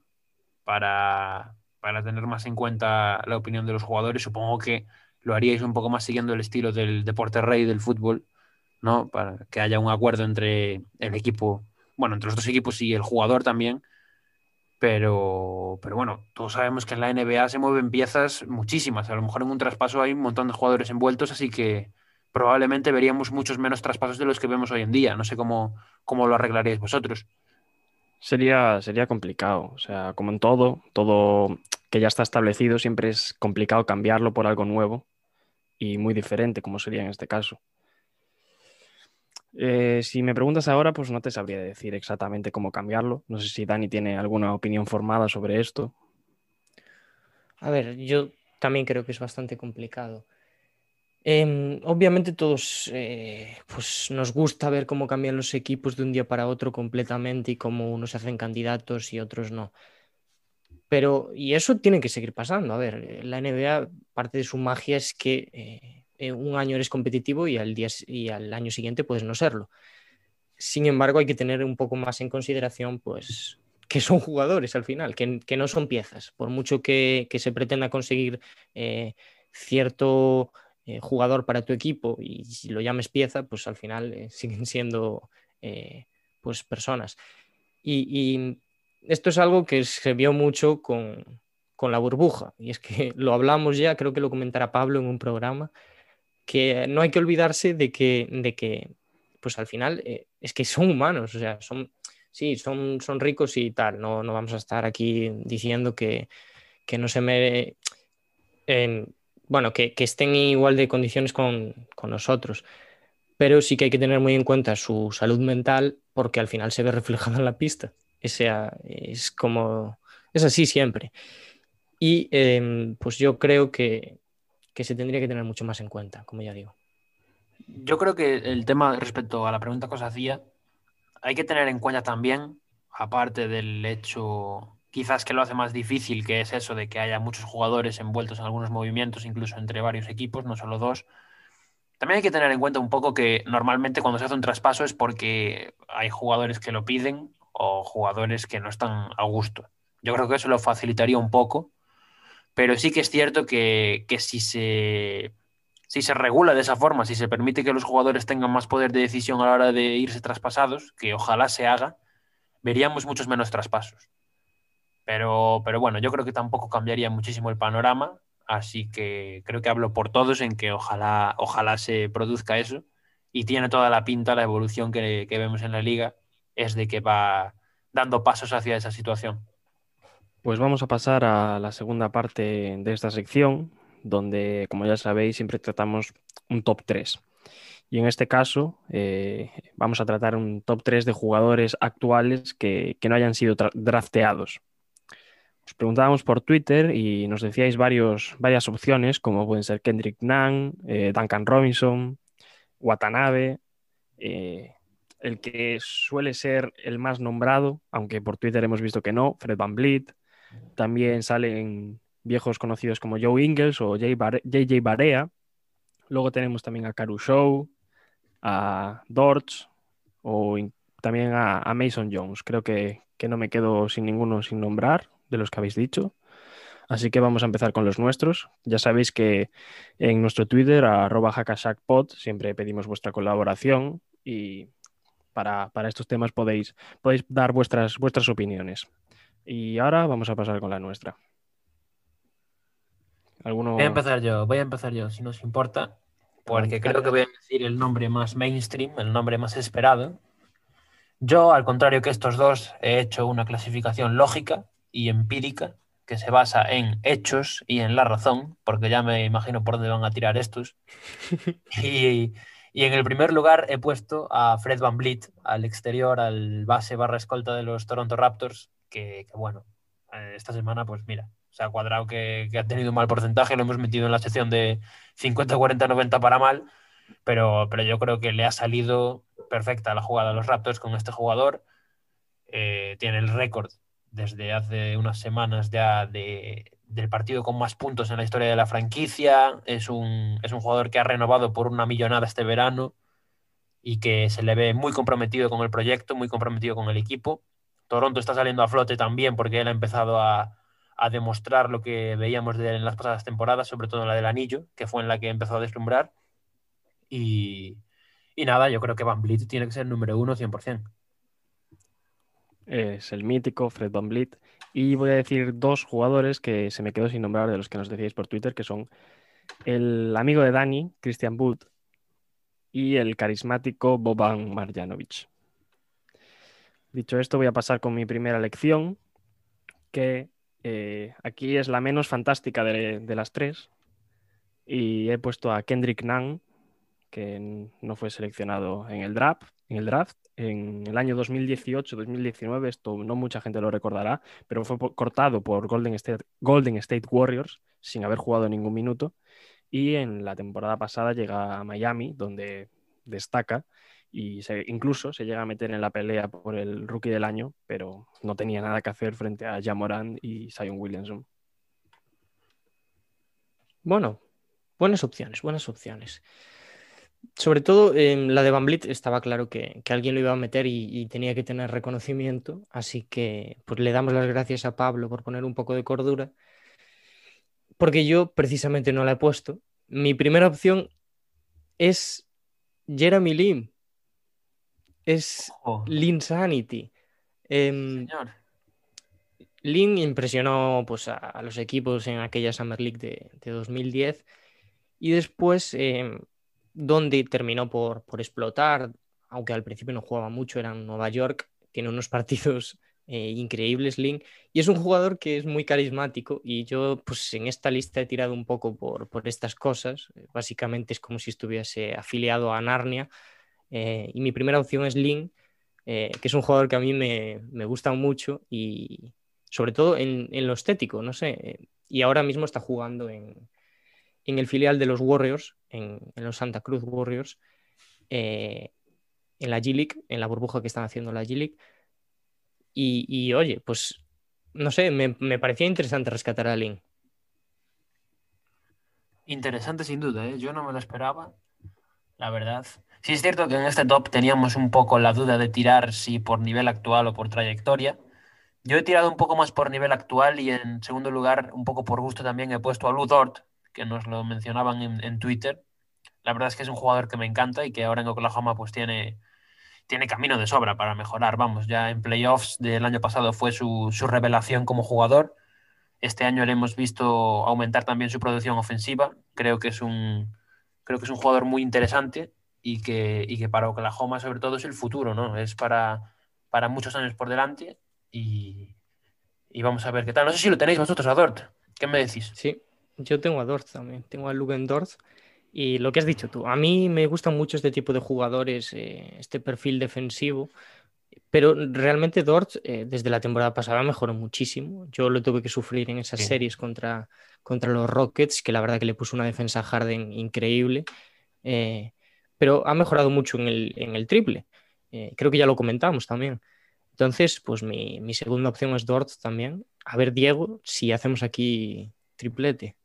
para, para tener más en cuenta la opinión de los jugadores. Supongo que lo haríais un poco más siguiendo el estilo del deporte rey del fútbol, ¿no? Para que haya un acuerdo entre el equipo, bueno, entre los dos equipos y el jugador también pero, pero bueno, todos sabemos que en la NBA se mueven piezas muchísimas. A lo mejor en un traspaso hay un montón de jugadores envueltos, así que probablemente veríamos muchos menos traspasos de los que vemos hoy en día. No sé cómo, cómo lo arreglaríais vosotros. Sería, sería complicado. O sea, como en todo, todo que ya está establecido, siempre es complicado cambiarlo por algo nuevo y muy diferente, como sería en este caso. Eh, si me preguntas ahora, pues no te sabría decir exactamente cómo cambiarlo. No sé si Dani tiene alguna opinión formada sobre esto. A ver, yo también creo que es bastante complicado. Eh, obviamente todos eh, pues nos gusta ver cómo cambian los equipos de un día para otro completamente y cómo unos se hacen candidatos y otros no. Pero, y eso tiene que seguir pasando. A ver, la NBA, parte de su magia es que eh, eh, un año eres competitivo y al, día, y al año siguiente puedes no serlo. Sin embargo, hay que tener un poco más en consideración, pues, que son jugadores al final, que, no son piezas. Por mucho que, se pretenda conseguir eh, cierto jugador para tu equipo y si lo llames pieza, pues al final siguen siendo pues personas. Y, esto es algo que se vio mucho con, con la burbuja. Y es que lo hablamos ya, creo que lo comentará Pablo en un programa, que no hay que olvidarse de que, de que pues al final eh, es que son humanos, o sea, son, sí, son, son ricos y tal, no, no vamos a estar aquí diciendo que, que no se me... Eh, bueno, que, que, estén igual de condiciones con, con, nosotros. pero sí que hay que tener muy en cuenta su salud mental porque al final se ve reflejado en la pista. Sea, es como, es así siempre. Y em, pues yo creo que, que se tendría que tener mucho más en cuenta, como ya digo. Yo creo que el tema respecto a la pregunta que os hacía, hay que tener en cuenta también, aparte del hecho quizás que lo hace más difícil, que es eso de que haya muchos jugadores envueltos en algunos movimientos, incluso entre varios equipos, no solo dos. También hay que tener en cuenta un poco que normalmente cuando se hace un traspaso es porque hay jugadores que lo piden o jugadores que no están a gusto. Yo creo que eso lo facilitaría un poco, pero sí que es cierto que, que si, se, si se regula de esa forma, si se permite que los jugadores tengan más poder de decisión a la hora de irse traspasados, que ojalá se haga, veríamos muchos menos traspasos. Pero, pero bueno, yo creo que tampoco cambiaría muchísimo el panorama, así que creo que hablo por todos en que ojalá, ojalá se produzca eso. Y tiene toda la pinta, la evolución que, que vemos en la liga, es de que va dando pasos hacia esa situación. Pues vamos a pasar a la segunda parte de esta sección, donde, como ya sabéis, siempre tratamos un top 3. Y en este caso eh, vamos a tratar un top 3 de jugadores actuales que, que no hayan sido drafteados. Os preguntábamos por Twitter y nos decíais varias opciones, como pueden ser Kendrick Nunn, eh, Duncan Robinson, Watanabe, eh, el que suele ser el más nombrado, aunque por Twitter hemos visto que no, Fred Van Vliet. También salen viejos conocidos como Joe Ingles o JJ Barea. Luego tenemos también a Caru Show, a Dortz o también a, Mason Jones. Creo que, que no me quedo sin ninguno sin nombrar de los que habéis dicho. Así que vamos a empezar con los nuestros. Ya sabéis que en nuestro Twitter, arroba hackashackpod, siempre pedimos vuestra colaboración y para, para, estos temas podéis, podéis dar vuestras, vuestras opiniones. Y ahora vamos a pasar con la nuestra. ¿Alguno... Voy a empezar yo, voy a empezar yo, si nos importa, porque creo que voy a decir el nombre más mainstream, el nombre más esperado. Yo, al contrario que estos dos, he hecho una clasificación lógica y empírica que se basa en hechos y en la razón, porque ya me imagino por dónde van a tirar estos. y, y, en el primer lugar he puesto a Fred Van Vliet, al exterior, al base barra escolta de los Toronto Raptors, que, bueno, eh, esta semana, pues mira, se ha cuadrado que, que, ha tenido un mal porcentaje, lo hemos metido en la sección de 50, 40, 90 para mal, pero, pero yo creo que le ha salido perfecta la jugada a los Raptors con este jugador. Eh, tiene el récord desde hace unas semanas ya de, del partido con más puntos en la historia de la franquicia. Es un, es un jugador que ha renovado por una millonada este verano y que se le ve muy comprometido con el proyecto, muy comprometido con el equipo. Toronto está saliendo a flote también porque él ha empezado a, a demostrar lo que veíamos de, en las pasadas temporadas, sobre todo en la del anillo, que fue en la que empezó a deslumbrar. Y, y nada, yo creo que Van Vliet tiene que ser número uno 100% es el mítico Fred Van Vliet. Y voy a decir dos jugadores que se me quedó sin nombrar de los que nos decíais por Twitter, que son el amigo de Dani, Christian Wood, y el carismático Boban Marjanovic. Dicho esto, voy a pasar con mi primera lección, que eh, aquí es la menos fantástica de, las tres. Y he puesto a Kendrick Nunn, que no fue seleccionado en el draft, en el draft en el año 2018-2019, esto no mucha gente lo recordará, pero fue cortado por Golden State, Golden State Warriors sin haber jugado ningún minuto. Y en la temporada pasada llega a Miami, donde destaca y incluso se llega a meter en la pelea por el rookie del año, pero no tenía nada que hacer frente a Jamoran y Zion Williamson. Bueno, buenas opciones, buenas opciones sobre todo en la de Van Blit estaba claro que, que, alguien lo iba a meter y, y, tenía que tener reconocimiento, así que pues le damos las gracias a Pablo por poner un poco de cordura, porque yo precisamente no la he puesto. Mi primera opción es Jeremy Lin, es oh. Lin Sanity. Eh, Lin impresionó pues, a, a, los equipos en aquella Summer League de, de 2010 y después... Eh, donde terminó por, por explotar, aunque al principio no jugaba mucho, era en Nueva York, tiene unos partidos eh, increíble Sling. Y es un jugador que es muy carismático y yo pues en esta lista he tirado un poco por, por estas cosas. Básicamente es como si estuviese afiliado a Narnia. Eh, y mi primera opción es Link, eh, que es un jugador que a mí me, me gusta mucho y sobre todo en, en, lo estético, no sé. Y ahora mismo está jugando en, en el filial de los Warriors, en, los Santa Cruz Warriors, en la G-League, en la burbuja que están haciendo la G-League. Y, oye, pues no sé, me, me, parecía interesante rescatar a Lin. Interesante sin duda, ¿eh? yo no me lo esperaba, la verdad. Sí es cierto que en este top teníamos un poco la duda de tirar si por nivel actual o por trayectoria. Yo he tirado un poco más por nivel actual y en segundo lugar, un poco por gusto también he puesto a Lou Dort, que nos lo mencionaban en, Twitter. La verdad es que es un jugador que me encanta y que ahora en Oklahoma pues tiene, tiene camino de sobra para mejorar. Vamos, ya en playoffs del año pasado fue su, su, revelación como jugador. Este año le hemos visto aumentar también su producción ofensiva. Creo que es un, creo que es un jugador muy interesante y que, y que para Oklahoma sobre todo es el futuro, ¿no? Es para, para muchos años por delante y, y vamos a ver qué tal. No sé si lo tenéis vosotros a. ¿Qué me decís? Sí, yo tengo a Dort también. Tengo a Lugen Dort. Y lo que has dicho tú, a mí me gustan mucho este tipo de jugadores, eh, este perfil defensivo, pero realmente Dort eh, desde la temporada pasada mejoró muchísimo. Yo lo tuve que sufrir en esas sí. series contra, contra los Rockets, que la verdad que le puso una defensa a Harden increíble, eh, pero ha mejorado mucho en el, en el triple. Creo que ya lo comentamos también. Entonces, pues mi, mi segunda opción es Dort también. A ver, Diego, si hacemos aquí triplete.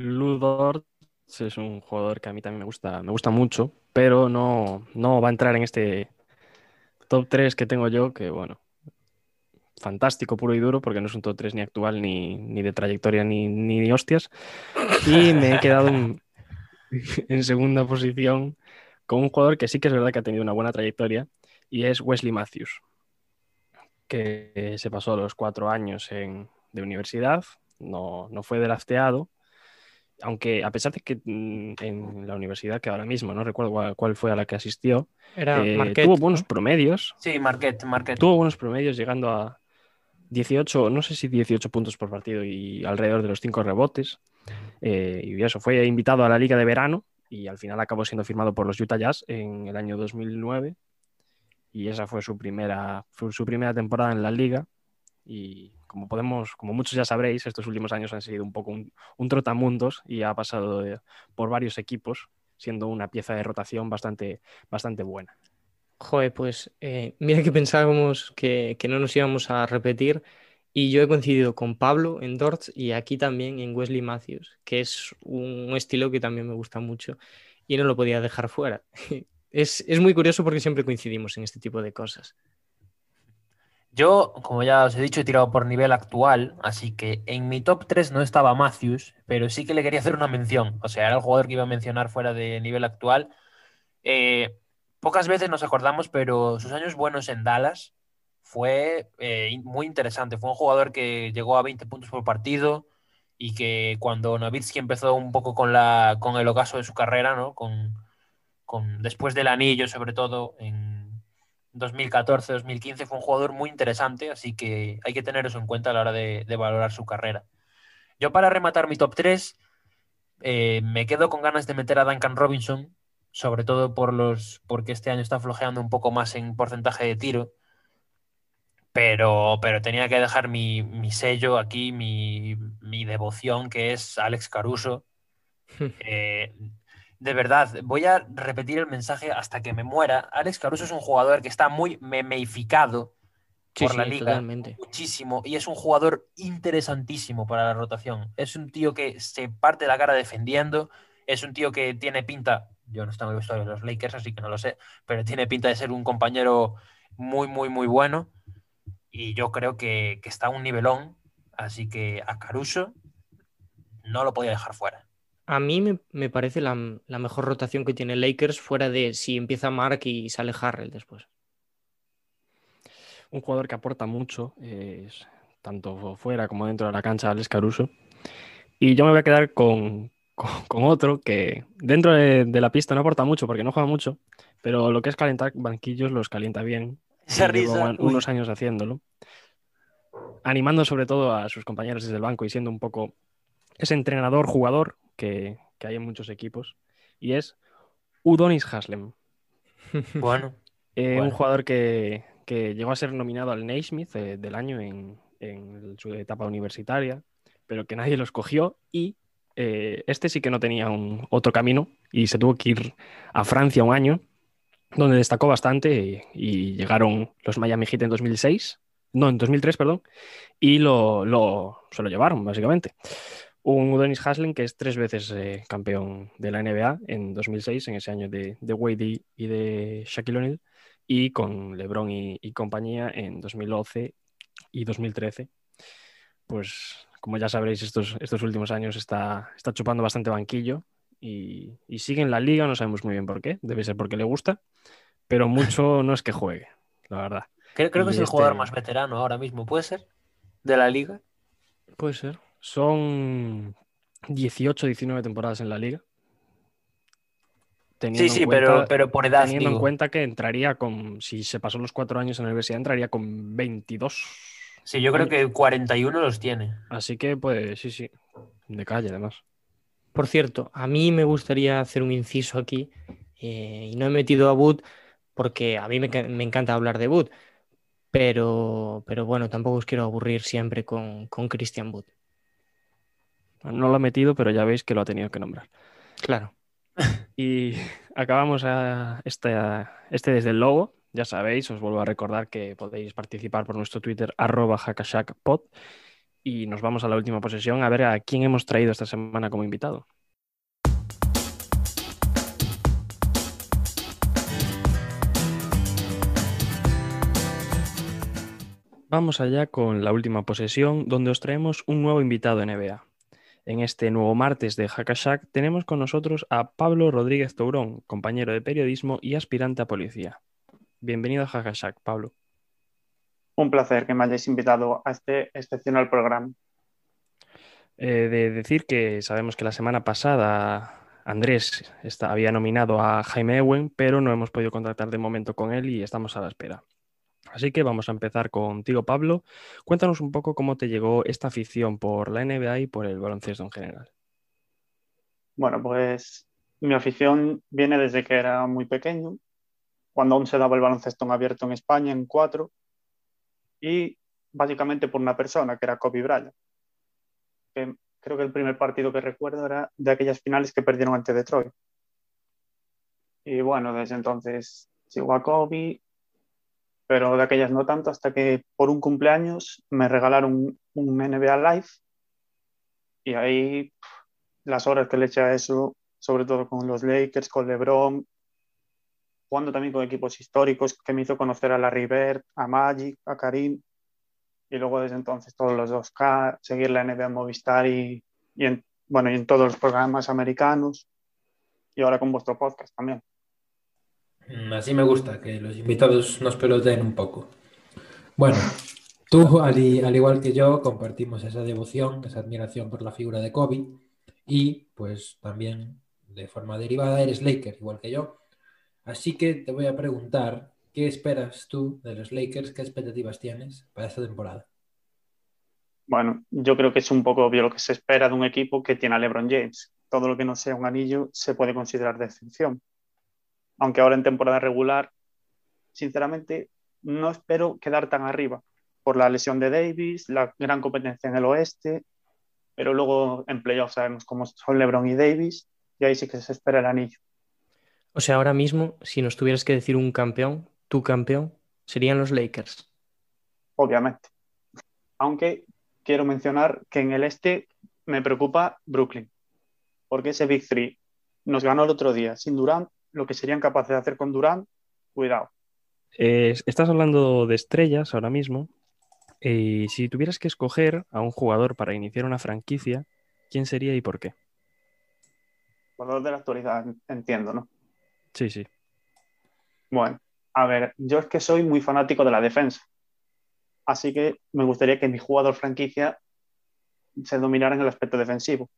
Lu Dort es un jugador que a mí también me gusta, me gusta mucho, pero no, no va a entrar en este top 3 que tengo yo, que bueno, fantástico, puro y duro, porque no es un top 3 ni actual, ni, ni de trayectoria, ni, ni, ni, hostias. Y me he quedado en, en, segunda posición con un jugador que sí que es verdad que ha tenido una buena trayectoria, y es Wesley Matthews, que se pasó los cuatro años en, de universidad, no, no fue drafteado, aunque a pesar de que mm, en la universidad que ahora mismo no recuerdo cuál, fue a la que asistió, Era eh, Marquette, tuvo buenos promedios. Sí, Marquette, Marquette. Tuvo buenos promedios llegando a 18, no sé si 18 puntos por partido y alrededor de los 5 rebotes. Eh, y eso, fue invitado a la liga de verano y al final acabó siendo firmado por los Utah Jazz en el año 2009. Y esa fue su primera, fue su primera temporada en la liga. Y como podemos, como muchos ya sabréis, estos últimos años han sido un poco un, un trotamundos y ha pasado por varios equipos, siendo una pieza de rotación bastante, bastante buena. Joder, pues eh, mira que pensábamos que, no nos íbamos a repetir y yo he coincidido con Pablo en Dort y aquí también en Wesley Matthews, que es un estilo que también me gusta mucho y no lo podía dejar fuera. Es, es muy curioso porque siempre coincidimos en este tipo de cosas. Yo, como ya os he dicho, he tirado por nivel actual, así que en mi top 3 no estaba Matthews, pero sí que le quería hacer una mención. O sea, era el jugador que iba a mencionar fuera de nivel actual. Eh, pocas veces nos acordamos, pero sus años buenos en Dallas fue eh, muy interesante. Fue un jugador que llegó a 20 puntos por partido y que cuando Nowitzki empezó un poco con, la, con el ocaso de su carrera, ¿no? con, con, después del anillo, sobre todo en 2014-2015, fue un jugador muy interesante, así que hay que tener eso en cuenta a la hora de, de valorar su carrera. Yo para rematar mi top 3, eh, me quedo con ganas de meter a Duncan Robinson, sobre todo por los, porque este año está flojeando un poco más en porcentaje de tiro, pero, pero tenía que dejar mi, mi sello aquí, mi, mi, devoción, que es Alex Caruso. eh, de verdad, voy a repetir el mensaje hasta que me muera. Alex Caruso es un jugador que está muy memeificado sí, por sí, la liga, totalmente. muchísimo, y es un jugador interesantísimo para la rotación. Es un tío que se parte la cara defendiendo, es un tío que tiene pinta, yo no estoy el vestuario de los Lakers, así que no lo sé, pero tiene pinta de ser un compañero muy, muy, muy bueno, y yo creo que, que está a un nivelón, así que a Caruso no lo podía dejar fuera. A mí me, me parece la, la, mejor rotación que tiene Lakers fuera de si empieza Mark y sale Harrell después. Un jugador que aporta mucho, eh, tanto fuera como dentro de la cancha, Alex Caruso. Y yo me voy a quedar con, con, con otro que dentro de, de, la pista no aporta mucho porque no juega mucho, pero lo que es calentar banquillos los calienta bien. Esa risa, unos años haciéndolo. Animando sobre todo a sus compañeros desde el banco y siendo un poco ese entrenador-jugador que, que hay en muchos equipos. Y es Udonis Haslem. Bueno, Eh, Un jugador que, que llegó a ser nominado al Naismith eh, del año en, en su etapa universitaria, pero que nadie lo escogió y eh, este sí que no tenía un, otro camino y se tuvo que ir a Francia un año, donde destacó bastante y, y llegaron los Miami Heat en 2006, no, en 2003, perdón, y lo, lo- se lo llevaron, básicamente. Un Udonis Haslem que es tres veces eh, campeón de la NBA en 2006, en ese año de, de Wade y- de Shaquille O'Neal, y con LeBron y, y compañía en 2011 y 2013. Pues como ya sabréis, estos, estos últimos años está, está chupando bastante banquillo y, y sigue en la liga, no sabemos muy bien por qué, debe ser porque le gusta, pero mucho no es que juegue, la verdad. creo, creo que es el este- jugador más veterano ahora mismo, ¿puede ser? De la liga. Puede ser. Son 18, 19 temporadas en la liga. Teniendo Sí, sí, pero, cuenta- pero por edad. teniendo en cuenta que entraría con, si se pasó los cuatro años en la universidad, entraría con 22. Sí, yo creo años. que 41 los tiene. Así que, pues, sí, sí, de calle además. Por cierto, a mí me gustaría hacer un inciso aquí eh, y no he metido a Wood porque a mí me, me encanta hablar de Wood, pero, pero bueno, tampoco os quiero aburrir siempre con, con Christian Wood. No lo ha metido, pero ya veis que lo ha tenido que nombrar. Claro. Y acabamos a este, este desde el logo. Ya sabéis, os vuelvo a recordar que podéis participar por nuestro Twitter, arroba hackashackpod. Y nos vamos a la última posesión a ver a quién hemos traído esta semana como invitado. Vamos allá con la última posesión, donde os traemos un nuevo invitado NBA. En este nuevo martes de Hackashack tenemos con nosotros a Pablo Rodríguez Tourón, compañero de periodismo y aspirante a policía. Bienvenido a Hackashack, Pablo. Un placer que me hayáis invitado a este excepcional programa. Eh, de decir que sabemos que la semana pasada Andrés está- había nominado a Jaime Ewen, pero no hemos podido contactar de momento con él y estamos a la espera. Así que vamos a empezar contigo, Pablo. Cuéntanos un poco cómo te llegó esta afición por la NBA y por el baloncesto en general. Bueno, pues mi afición viene desde que era muy pequeño, cuando aún se daba el baloncesto abierto en España, en cuatro, y básicamente por una persona, que era Kobe Bryant. Creo que el primer partido que recuerdo era de aquellas finales que perdieron ante Detroit. Y bueno, desde entonces sigo a Kobe, pero de aquellas no tanto, hasta que por un cumpleaños me regalaron un NBA Live y ahí las horas que le eché a eso, sobre todo con los Lakers, con LeBron, jugando también con equipos históricos, que me hizo conocer a Larry Bird, a Magic, a Karim, y luego desde entonces todos los 2K, seguir la NBA Movistar y, y en, bueno, y en todos los programas americanos, y ahora con vuestro podcast también. Mm, Así me gusta, que los invitados nos peloteen un poco. Bueno, tú, al, igual que yo, compartimos esa devoción, esa admiración por la figura de Kobe y pues también de forma derivada eres Laker, igual que yo. Así que te voy a preguntar, ¿qué esperas tú de los Lakers? ¿Qué expectativas tienes para esta temporada? Bueno, yo creo que es un poco obvio lo que se espera de un equipo que tiene a LeBron James. Todo lo que no sea un anillo se puede considerar de excepción. Aunque ahora en temporada regular, sinceramente, no espero quedar tan arriba por la lesión de Davis, la gran competencia en el oeste, pero luego en playoffs sabemos cómo son LeBron y Davis y ahí sí que se espera el anillo. O sea, ahora mismo, si nos tuvieras que decir un campeón, tu campeón, serían los Lakers. obviamente. Aunque quiero mencionar que en el este me preocupa Brooklyn, porque ese Big Three nos ganó el otro día sin Durant, lo que serían capaces de hacer con Durant, cuidado. Eh, estás hablando de estrellas ahora mismo. Y si tuvieras que escoger a un jugador para iniciar una franquicia, ¿quién sería y por qué? Jugador de la actualidad, entiendo, ¿no? Sí, sí. Bueno, a ver, yo es que soy muy fanático de la defensa, así que me gustaría que mi jugador franquicia se dominara en el aspecto defensivo.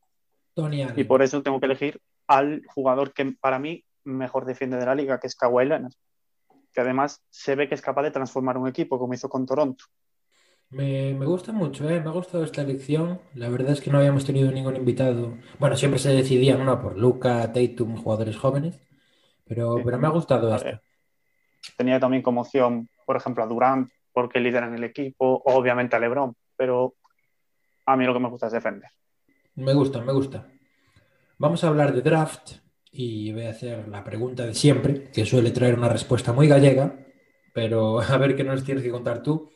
Tony Y por eso tengo que elegir al jugador que para mí mejor defiende de la liga, que es Kawhi Leonard. que además se ve que es capaz de transformar un equipo, como hizo con Toronto. Me, me gusta mucho, ¿eh? Me ha gustado esta elección. La verdad es que no habíamos tenido ningún invitado. Bueno, siempre se decidían, ¿no? Por Luca, Tatum, jugadores jóvenes. Pero, Sí. pero me ha gustado esta. Tenía también como opción, por ejemplo, a Durant, porque lideran el equipo, obviamente a LeBron, pero a mí lo que me gusta es defender. Me gusta, me gusta. Vamos a hablar de draft y voy a hacer la pregunta de siempre, que suele traer una respuesta muy gallega, pero a ver qué nos tienes que contar tú.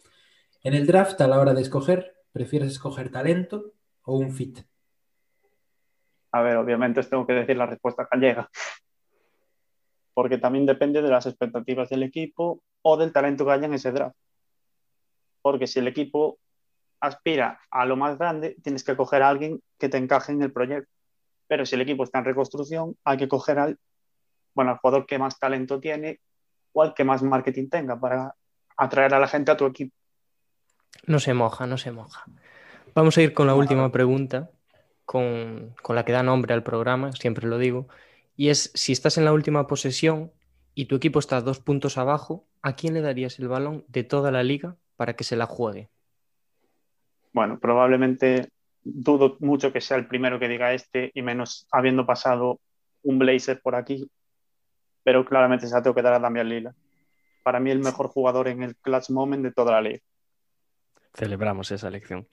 En el draft, a la hora de escoger, ¿prefieres escoger talento o un fit? A ver, obviamente os tengo que decir la respuesta gallega, porque también depende de las expectativas del equipo o del talento que haya en ese draft. Porque si el equipo aspira a lo más grande, tienes que coger a alguien que te encaje en el proyecto. Pero si el equipo está en reconstrucción, hay que coger al, bueno, al jugador que más talento tiene o al que más marketing tenga para atraer a la gente a tu equipo. No se moja, no se moja. Vamos a ir con la última pregunta, con, con la que da nombre al programa, siempre lo digo, y es si estás en la última posesión y tu equipo está dos puntos abajo, ¿a quién le darías el balón de toda la liga para que se la juegue? Bueno, probablemente dudo mucho que sea el primero que diga este y menos habiendo pasado un Blazer por aquí, pero claramente se la tengo que dar a Damian Lillard. Para mí el mejor jugador en el clutch moment de toda la liga. Celebramos esa elección.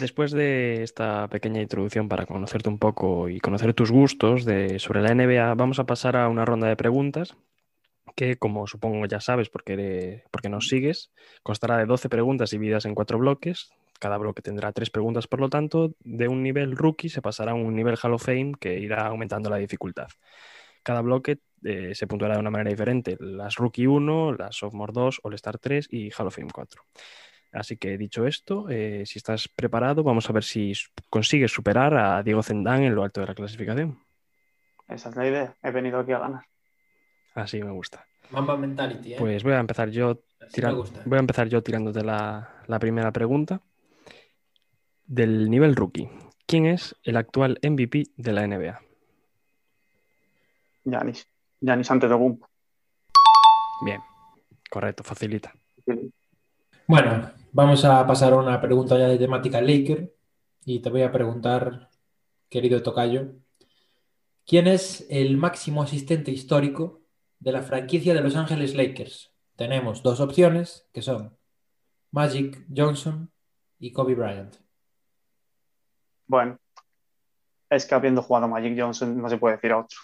Después de esta pequeña introducción para conocerte un poco y conocer tus gustos de, sobre la NBA, vamos a pasar a una ronda de preguntas que, como supongo ya sabes porque, porque nos sigues, constará de 12 preguntas divididas en cuatro bloques. Cada bloque tendrá tres preguntas, por lo tanto, de un nivel rookie se pasará a un nivel Hall of Fame que irá aumentando la dificultad. Cada bloque eh, se puntuará de una manera diferente. Las Rookie 1, las Sophomore 2, All-Star 3 y Hall of Fame 4. Así que dicho esto, eh, si estás preparado, vamos a ver si consigues superar a Diego Zendán en lo alto de la clasificación. Esa es la idea. He venido aquí a ganar. Así me gusta. Mamba Mentality, ¿eh? Pues voy a empezar yo, Así tira- me gusta. voy a empezar yo tirándote la, la primera pregunta. Del nivel rookie, ¿quién es el actual MVP de la NBA? Yanis. Yanis Antetokounmpo. Bien, correcto, facilita. Bueno, vamos a pasar a una pregunta ya de temática Laker y te voy a preguntar, querido Tocayo, ¿quién es el máximo asistente histórico de la franquicia de Los Ángeles Lakers? Tenemos dos opciones que son Magic Johnson y Kobe Bryant. Bueno, es que habiendo jugado Magic Johnson no se puede decir a otro.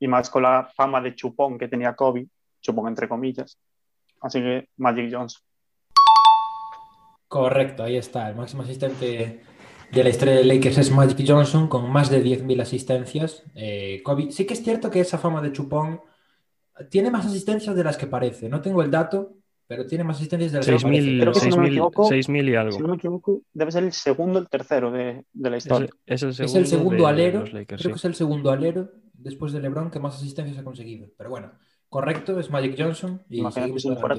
Y más con la fama de chupón que tenía Kobe, chupón entre comillas. Así que Magic Johnson. Correcto, ahí está. El máximo asistente de la historia de Lakers es Magic Johnson con más de 10.000 asistencias. Eh, Kobe, sí que es cierto que esa fama de chupón tiene más asistencias de las que parece. No tengo el dato, pero tiene más asistencias de las que parece. 6.000 Creo que si no me 6.000 equivoco- 6.000 y algo. Si no me equivoco, debe ser el segundo o el tercero de, de la historia. es el Es segundo, el segundo de alero, Lakers, creo sí. que es el segundo alero después de LeBron que más asistencias ha conseguido. Pero bueno, correcto, es Magic Johnson y fuera.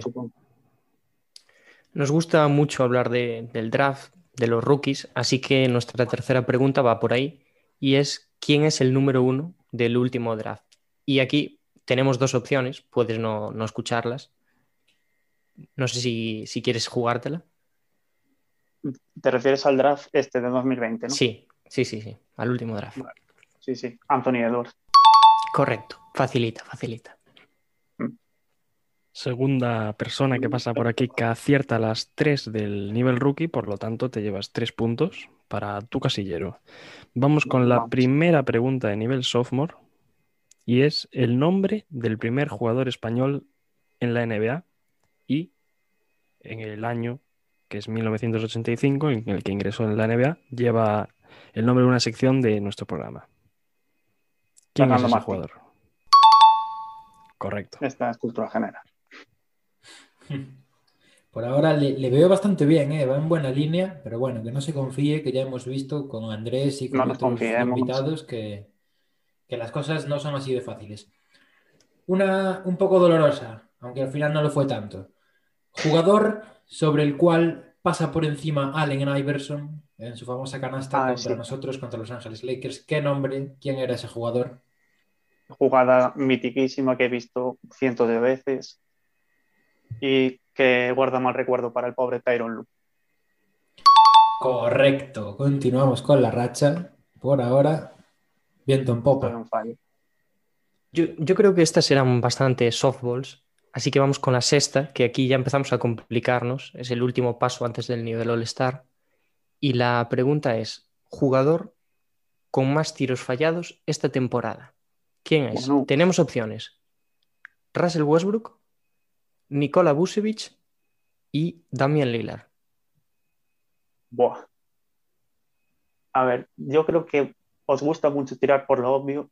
Nos gusta mucho hablar de- del draft, de los rookies, así que nuestra tercera pregunta va por ahí y es ¿quién es el número uno del último draft? Y aquí tenemos dos opciones, puedes no, no escucharlas. No sé si, si quieres jugártela. Te refieres al draft este de 2020, ¿no? Sí, sí, sí, sí, al último draft. Sí, sí. Anthony Edwards. Correcto, facilita, facilita. Segunda persona que pasa por aquí que acierta las tres del nivel rookie, por lo tanto te llevas tres puntos para tu casillero. Vamos con la primera pregunta de nivel sophomore y es el nombre del primer jugador español en la NBA y en el año que es 1985 en el que ingresó en la NBA lleva el nombre de una sección de nuestro programa. ¿Quién Fernando es ese jugador? Correcto. Esta es cultura general. Por ahora le, le veo bastante bien, ¿eh? va en buena línea, pero bueno, que no se confíe, que ya hemos visto con Andrés y con No otros confiemos. invitados que, que las cosas no son así de fáciles. Una un poco dolorosa, aunque al final no lo fue tanto. Jugador sobre el cual pasa por encima Allen Iverson en su famosa canasta Ah, contra sí. nosotros, contra Los Ángeles Lakers. ¿Qué nombre? ¿Quién era ese jugador? Jugada mitiquísima que he visto cientos de veces. y que guarda mal recuerdo para el pobre Tyron Lu. Correcto. Continuamos con la racha. Por ahora, viento en popa. Yo, yo creo que estas eran bastante softballs, así que vamos con la sexta, que aquí ya empezamos a complicarnos. Es el último paso antes del nivel All-Star. Y la pregunta es, jugador con más tiros fallados esta temporada. ¿Quién es? Bueno. Tenemos opciones. Russell Westbrook, Nikola Vucevic y Damian Lillard. Buah. A ver, yo creo que os gusta mucho tirar por lo obvio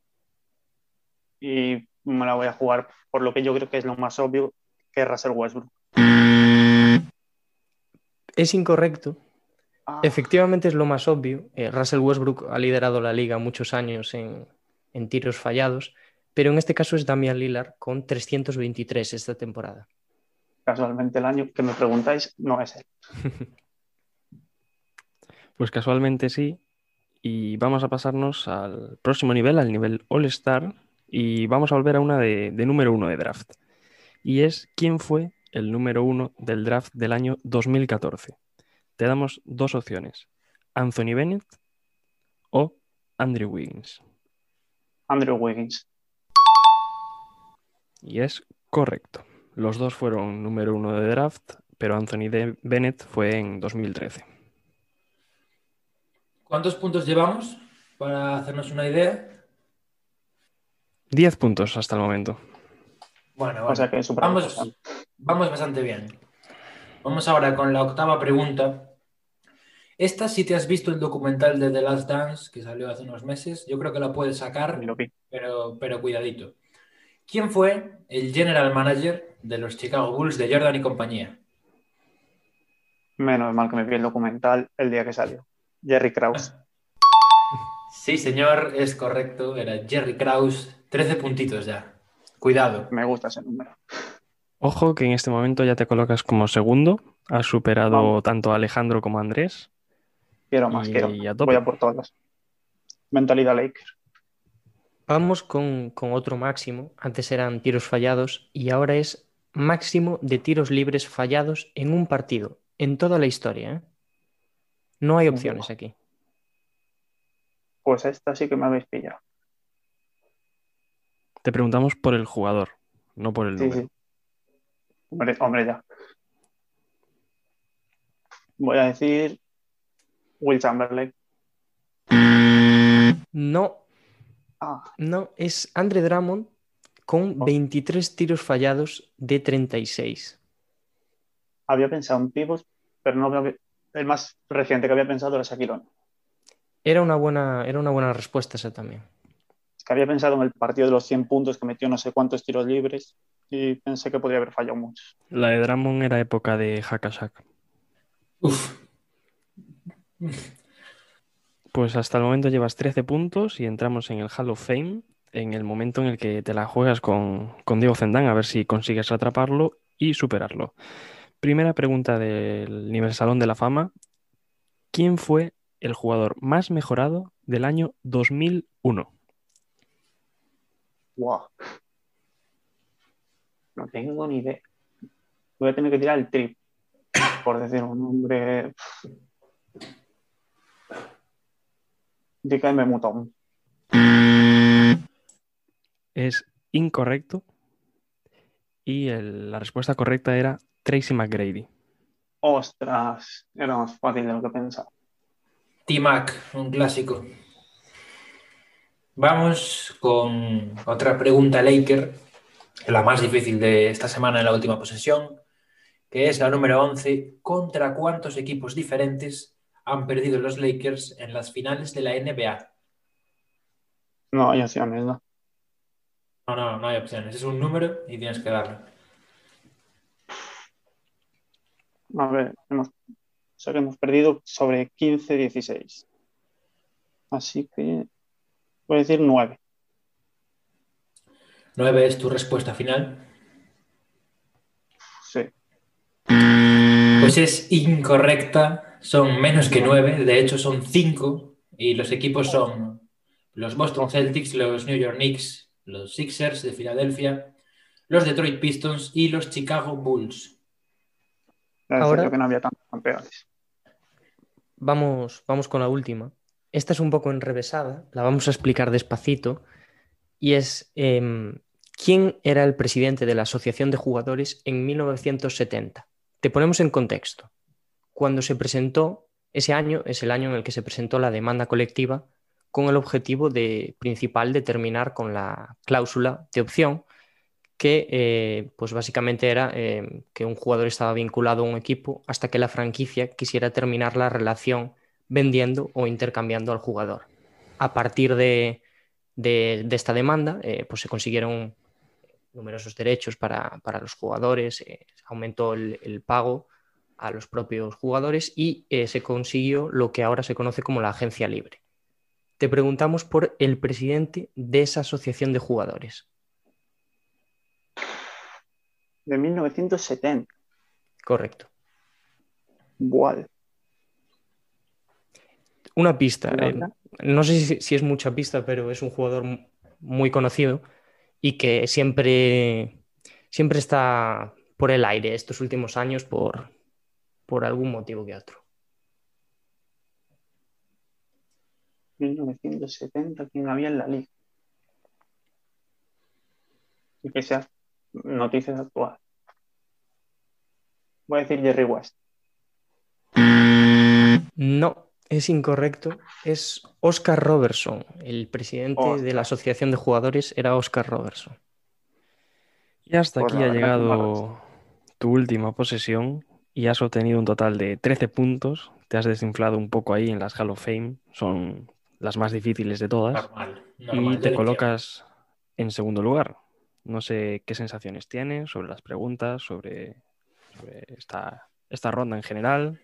y me la voy a jugar por lo que yo creo que es lo más obvio, que es Russell Westbrook. Es incorrecto. Ah, Efectivamente es lo más obvio. Eh, Russell Westbrook ha liderado la liga muchos años en, en tiros fallados, pero en este caso es Damian Lillard con 323 esta temporada. casualmente el año que me preguntáis no es él. Pues casualmente sí. Y vamos a pasarnos al próximo nivel, al nivel All-Star. Y vamos a volver a una de, de número uno de draft. Y es quién fue el número uno del draft del año 2014. Te damos dos opciones. Anthony Bennett o Andrew Wiggins. Andrew Wiggins. Y es correcto. Los dos fueron número uno de draft, pero Anthony de- Bennett fue en 2013. ¿Cuántos puntos llevamos para hacernos una idea? 10 puntos hasta el momento. Bueno, O sea que es súper vamos, vamos bastante bien. Vamos ahora con la octava pregunta. Esta, si te has visto el documental de The Last Dance que salió hace unos meses, yo creo que la puedes sacar, pero, pero cuidadito. ¿Quién fue el general manager de los Chicago Bulls de Jordan y compañía? Menos mal que me vi el documental el día que salió. Jerry Krause. Sí, señor, es correcto. Era Jerry Krause. 13 puntitos ya. Cuidado. Me gusta ese número. Ojo que en este momento ya te colocas como segundo. Has superado Vamos. tanto a Alejandro como a Andrés. Quiero más, Y quiero. a tope. Voy a por todas. Mentalidad Laker. Vamos con, con otro máximo. Antes eran tiros fallados y ahora es máximo de tiros libres fallados en un partido, en toda la historia. ¿eh? No hay opciones aquí. Pues esta sí que me habéis pillado. Te preguntamos por el jugador, no por el Sí, número. sí. Hombre, hombre, ya. Voy a decir Will Chamberlain. No, Ah, no, es Andre Drummond con Oh. 23 tiros fallados de 36. había pensado en pivos, pero no había- el más reciente que había pensado era Shaquille. Era una buena, era una buena respuesta esa también. Que había pensado en el partido de los 100 puntos que metió no sé cuántos tiros libres y pensé que podría haber fallado muchos. La de Drummond era época de Hackashack. Uf. Pues hasta el momento llevas 13 puntos y entramos en el Hall of Fame, en el momento en el que te la juegas con, con Diego Zendán, a ver si consigues atraparlo y superarlo. Primera pregunta del nivel Salón de la Fama. ¿Quién fue el jugador más mejorado del año 2001? Wow. No tengo ni idea. Voy a tener que tirar el trip, por decir un nombre. Dígame Mutombo. Es incorrecto y el- la respuesta correcta era Tracy McGrady. Ostras, era más fácil de lo que pensaba. T-Mac, un clásico. Vamos con otra pregunta Laker, la más difícil de esta semana en la última posesión, que es la número 11. ¿Contra cuántos equipos diferentes han perdido los Lakers en las finales de la NBA? No hay opciones, ¿no? No, no, no hay opciones. Es un número y tienes que darlo. A ver, hemos, hemos perdido sobre 15-16. Así que voy a decir 9. 9 es tu respuesta final. Sí. Pues es incorrecta, son menos que nueve, de hecho son cinco, y los equipos son los Boston Celtics, los New York Knicks, los Sixers de Filadelfia, los Detroit Pistons y los Chicago Bulls. Ahora- decía que no había tantos campeones. Vamos, vamos con la última. Esta es un poco enrevesada, la vamos a explicar despacito. Y es em, quién era el presidente de la Asociación de Jugadores en 1970. Te ponemos en contexto. Cuando se presentó, ese año es el año en el que se presentó la demanda colectiva con el objetivo de, principal de terminar con la cláusula de opción que eh, pues básicamente era eh, que un jugador estaba vinculado a un equipo hasta que la franquicia quisiera terminar la relación vendiendo o intercambiando al jugador. A partir de, de- de esta demanda, eh, pues se consiguieron numerosos derechos para, para los jugadores, eh, aumentó el, el pago a los propios jugadores y eh, se consiguió lo que ahora se conoce como la agencia libre. Te preguntamos por el presidente de esa asociación de jugadores. De 1970. Correcto. Buah. Una pista. Eh, verdad. no sé si, si es mucha pista, pero es un jugador mu- muy conocido y que siempre, siempre está por el aire estos últimos años por, por algún motivo que otro. 1970, ¿quién había en la liga? Y que sea noticias actuales. Voy a decir Jerry West. No, es incorrecto. Es Oscar Robertson. El presidente de la Asociación de Jugadores era Oscar Robertson. Y hasta Pues aquí ha llegado tu última posesión y has obtenido un total de 13 puntos. Te has desinflado un poco ahí en las Hall of Fame. Son las más difíciles de todas. Normal. Y te colocas en segundo lugar. No sé qué sensaciones tienes sobre las preguntas, sobre, sobre esta, esta ronda en general.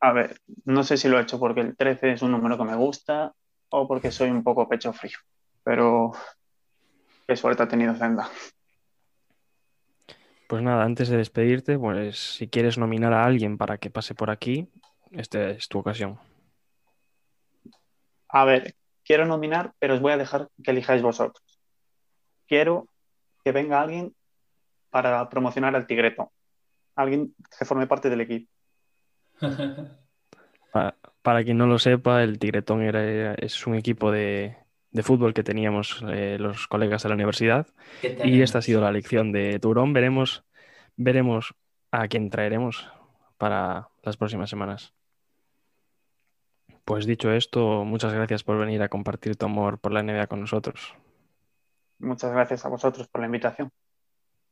A ver, no sé si lo he hecho porque el 13 es un número que me gusta o porque soy un poco pecho frío, pero qué suerte ha tenido Zenda. Pues nada, antes de despedirte, pues si quieres nominar a alguien para que pase por aquí, esta es tu ocasión. A ver, quiero nominar, pero os voy a dejar que elijáis vosotros. Quiero que venga alguien para promocionar al Tigreto. Alguien que forme parte del equipo. Pa- Para quien no lo sepa, el Tigretón era, es un equipo de, de fútbol que teníamos eh, los colegas de la universidad ¿Qué y esta ha sido la lección de Turón. Veremos, veremos a quién traeremos para las próximas semanas. Pues dicho esto, muchas gracias por venir a compartir tu amor por la NBA con nosotros. Muchas gracias a vosotros por la invitación.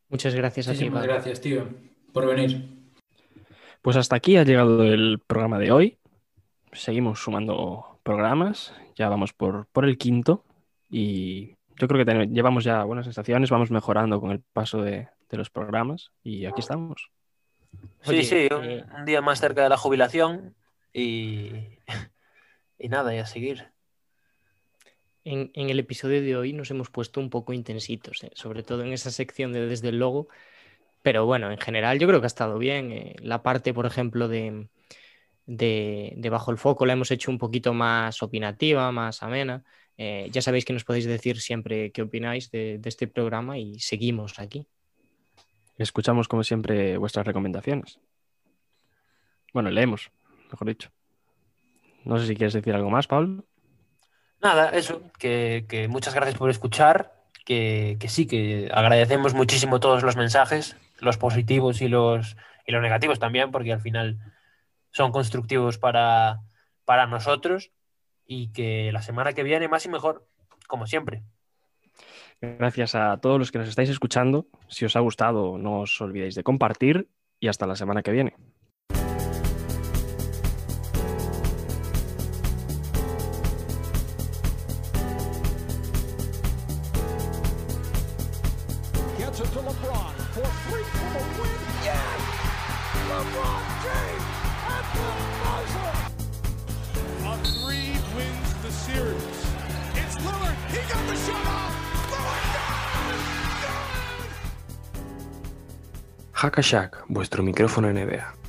Muchas gracias a ti, Pablo. gracias, tío, por venir. Pues hasta aquí ha llegado el programa de hoy. Seguimos sumando programas. Ya vamos por, por el quinto. Y yo creo que llevamos ya buenas sensaciones. Vamos mejorando con el paso de, de los programas. Y aquí estamos. Oye, sí, sí, un, eh, un día más cerca de la jubilación y, y nada, y a seguir. En, en el episodio de hoy nos hemos puesto un poco intensitos, eh, sobre todo en esa sección de desde el logo. Pero bueno, en general yo creo que ha estado bien. eh, la parte, por ejemplo, de, de, de Bajo el Foco la hemos hecho un poquito más opinativa, más amena. Eh, ya sabéis que nos podéis decir siempre qué opináis de, de este programa y seguimos aquí. Escuchamos, como siempre, vuestras recomendaciones. Bueno, leemos, mejor dicho. No sé si quieres decir algo más, Pablo. Nada, eso, que, que muchas gracias por escuchar, que, que sí, que agradecemos muchísimo todos los mensajes, los positivos y los, y los negativos también, porque al final son constructivos para, para nosotros y que la semana que viene más y mejor, como siempre. Gracias a todos los que nos estáis escuchando. Si os ha gustado, no os olvidéis de compartir y hasta la semana que viene. Hackashack, vuestro micrófono NBA.